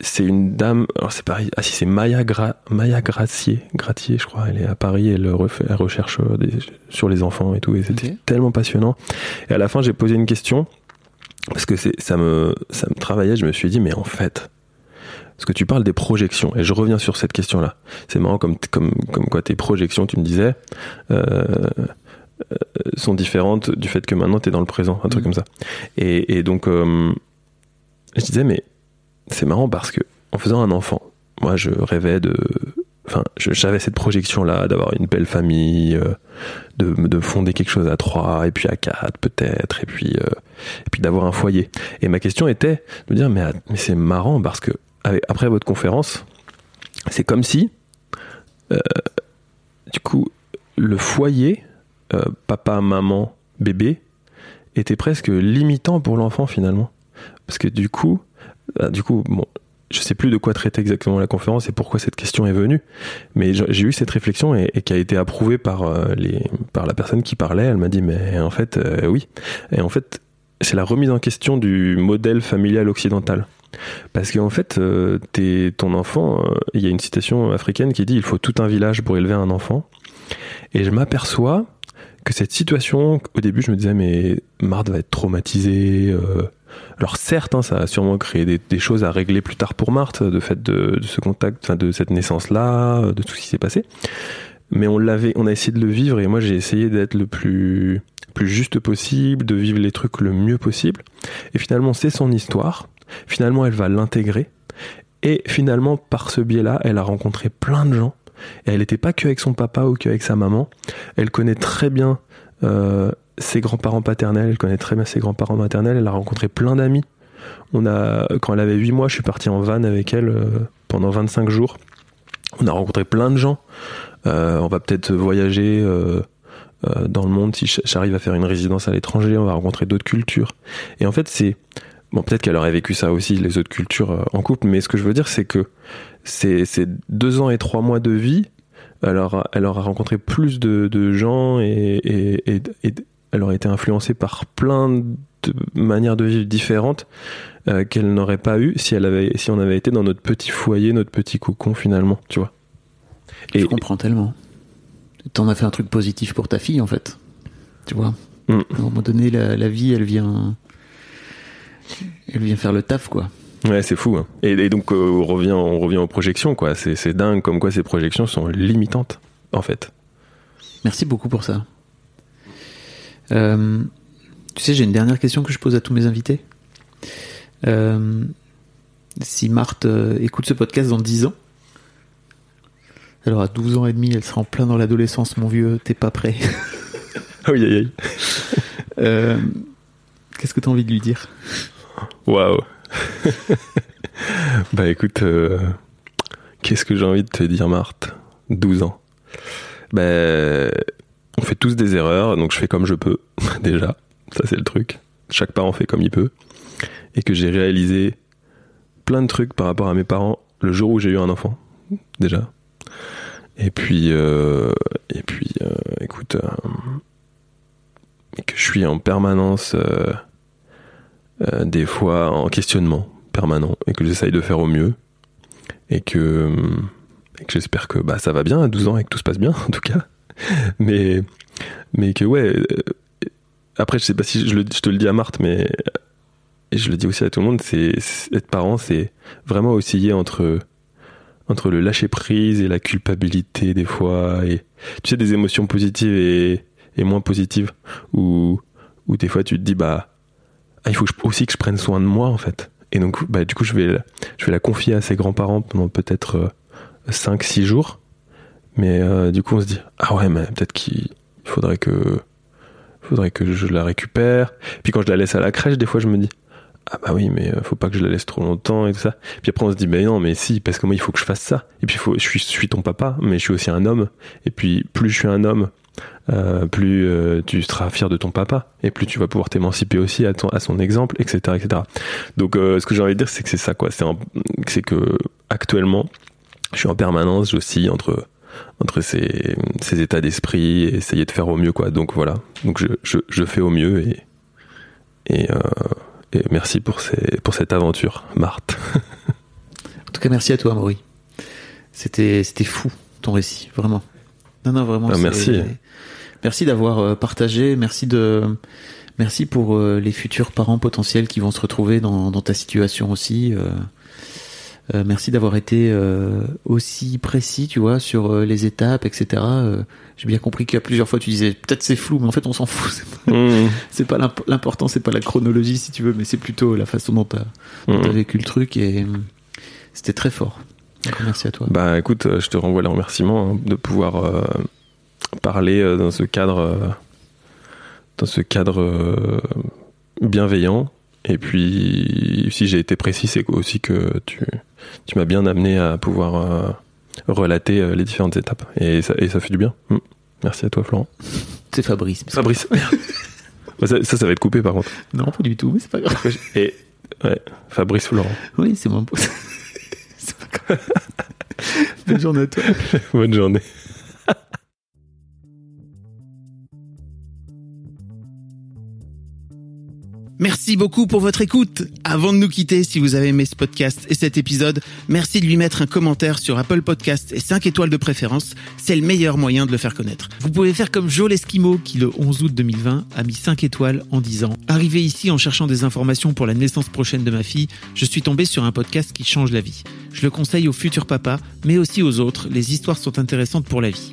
c'est une dame, alors c'est pareil, ah si c'est Maya, Gra, Maya Gracier, Gratier, je crois, elle est à Paris, elle, refait, elle recherche des- sur les enfants et tout, et c'était tellement passionnant. Et à la fin, j'ai posé une question, parce que ça me, ça me travaillait, je me suis dit, mais en fait, parce que tu parles des projections, et je reviens sur cette question-là. C'est marrant comme, comme, comme quoi tes projections, tu me disais, euh, euh, sont différentes du fait que maintenant tu es dans le présent, un truc Mhm. comme ça. Et, et donc, euh, je disais, mais c'est marrant parce que en faisant un enfant, moi je rêvais de. Enfin, j'avais cette projection-là d'avoir une belle famille, euh, de, de fonder quelque chose à trois, et puis à quatre peut-être, et puis, euh, puis d'avoir un foyer. Et ma question était de dire, mais, c'est marrant parce que après votre conférence, c'est comme si, euh, du coup, le foyer, papa, maman, bébé, était presque limitant pour l'enfant finalement. Parce que du coup, euh, du coup, bon, je sais plus de quoi traiter exactement la conférence et pourquoi cette question est venue, mais j'ai eu cette réflexion et, qui a été approuvée par euh, les, par la personne qui parlait. Elle m'a dit, mais en fait, euh, oui. Et en fait, c'est la remise en question du modèle familial occidental. Parce qu'en fait, euh, ton enfant, euh, il y a une citation africaine qui dit il faut tout un village pour élever un enfant. Et je m'aperçois que cette situation, au début, je me disais mais Marthe va être traumatisée. euh. Alors certes, hein, ça a sûrement créé des, choses à régler plus tard pour Marthe, de fait de, ce contact, de cette naissance-là, de tout ce qui s'est passé. Mais on l'avait, on a essayé de le vivre et moi j'ai essayé d'être le plus juste possible, de vivre les trucs le mieux possible. Et finalement, c'est son histoire. Finalement, elle va l'intégrer. Et finalement, par ce biais-là, elle a rencontré plein de gens Et elle n'était pas que avec son papa ou que avec sa maman. Elle connaît très bien euh, ses grands-parents paternels, elle connaît très bien ses grands-parents maternels. Elle a rencontré plein d'amis. On a, quand elle avait 8 mois, je suis parti en van avec elle euh, pendant 25 jours. On a rencontré plein de gens. Euh, on va peut-être voyager euh, dans le monde si j'arrive à faire une résidence à l'étranger. On va rencontrer d'autres cultures. Et en fait, c'est bon, peut-être qu'elle aurait vécu ça aussi, les autres cultures en couple. Mais ce que je veux dire, c'est que c'est deux ans et trois mois de vie. Alors, elle aura rencontré plus de, de gens et, et, et, et elle aurait été influencée par plein de manières de vivre différentes euh, qu'elle n'aurait pas eu si elle avait si on avait été dans notre petit foyer, notre petit cocon finalement, tu vois. Je comprends tellement. T'en as fait un truc positif pour ta fille en fait. Tu vois. Mm. À un moment donné, la, la vie, elle vient, elle vient faire le taf quoi. Ouais, c'est fou. hein. Et, et donc euh, on revient on revient aux projections quoi. C'est dingue comme quoi ces projections sont limitantes en fait. Merci beaucoup pour ça. Euh, tu sais, j'ai une dernière question que je pose à tous mes invités. Euh, si Marthe euh, écoute ce podcast dans 10 ans, alors à 12 ans et demi, elle sera en plein dans l'adolescence, mon vieux, t'es pas prêt. Aïe aïe aïe. Qu'est-ce que t'as envie de lui dire? Waouh. bah écoute, euh, qu'est-ce que j'ai envie de te dire, Marthe? 12 ans. Ben, on fait tous des erreurs, donc je fais comme je peux, déjà. Ça, c'est le truc. Chaque parent fait comme il peut. Et que j'ai réalisé plein de trucs par rapport à mes parents le jour où j'ai eu un enfant, déjà. Et puis, euh, et puis, euh, écoute, euh, que je suis en permanence, euh, des fois en questionnement permanent, et que j'essaye de faire au mieux, et que, et que j'espère que bah, ça va bien à 12 ans et que tout se passe bien, en tout cas. Mais, mais que ouais. euh, après, je sais pas si je, le, je te le dis à Marthe, mais et je le dis aussi à tout le monde, c'est- être parent, c'est vraiment osciller entre entre le lâcher prise et la culpabilité des fois, et tu sais des émotions positives et, et moins positives, où où des fois tu te dis bah ah, il faut aussi que je prenne soin de moi en fait. Et donc bah du coup je vais je vais la confier à ses grands-parents pendant peut-être 5-6 jours. Mais euh, du coup, on se dit ah ouais, mais peut-être qu'il faudrait que faudrait que je la récupère. Puis quand je la laisse à la crèche, des fois, je me dis ah bah oui, mais euh, faut pas que je la laisse trop longtemps et tout ça. Puis après, on se dit mais non, mais si, parce que moi, il faut que je fasse ça. Et puis, je suis ton papa, mais je suis aussi un homme. Et puis, plus je suis un homme, euh, plus euh, tu seras fier de ton papa et plus tu vas pouvoir t'émanciper aussi à, ton, à son exemple, etc., etc. Donc, euh, ce que j'ai envie de dire, c'est que c'est ça, quoi. C'est un- c'est que actuellement, je suis en permanence, j'oscille entre entre ces, ces états d'esprit et essayer de faire au mieux quoi donc voilà donc je, je, je fais au mieux et et, et merci pour ces pour cette aventure Marthe En tout cas, merci à toi, Maury. C'était, c'était fou ton récit, vraiment. Non, non, vraiment. Ah, merci. Merci d'avoir euh, partagé. Merci de, merci pour euh, les futurs parents potentiels qui vont se retrouver dans, dans ta situation aussi. euh. Merci d'avoir été euh, aussi précis, tu vois, sur euh, les étapes, etc. J'ai bien compris qu'à plusieurs fois tu disais peut-être c'est flou, mais en fait on s'en fout. C'est pas, Mmh, pas l'important, c'est pas la chronologie si tu veux, mais c'est plutôt la façon dont t'as mmh. vécu le truc et c'était très fort. Merci à toi. bah écoute je te renvoie les remerciements hein, de pouvoir parler euh, dans ce cadre euh, dans ce cadre euh, bienveillant et puis si j'ai été précis c'est aussi que tu tu m'as bien amené à pouvoir relater les différentes étapes et ça, et ça fait du bien Mmh. merci à toi Florent C'est Fabrice. Fabrice Bah, ça, ça, ça va être coupé par contre. Non, pas du tout, mais c'est pas grave. Et ouais, Fabrice Florent. Oui, c'est mon c'est pas grave. Bonne journée à toi. Bonne journée. Merci beaucoup pour votre écoute. Avant de nous quitter, si vous avez aimé ce podcast et cet épisode, merci de lui mettre un commentaire sur Apple Podcast et 5 étoiles de préférence. C'est le meilleur moyen de le faire connaître. Vous pouvez faire comme Joel Esquimau qui, le 11 août 2020, a mis 5 étoiles en disant Arrivé ici en cherchant des informations pour la naissance prochaine de ma fille, je suis tombé sur un podcast qui change la vie. Je le conseille aux futurs papas, mais aussi aux autres. Les histoires sont intéressantes pour la vie.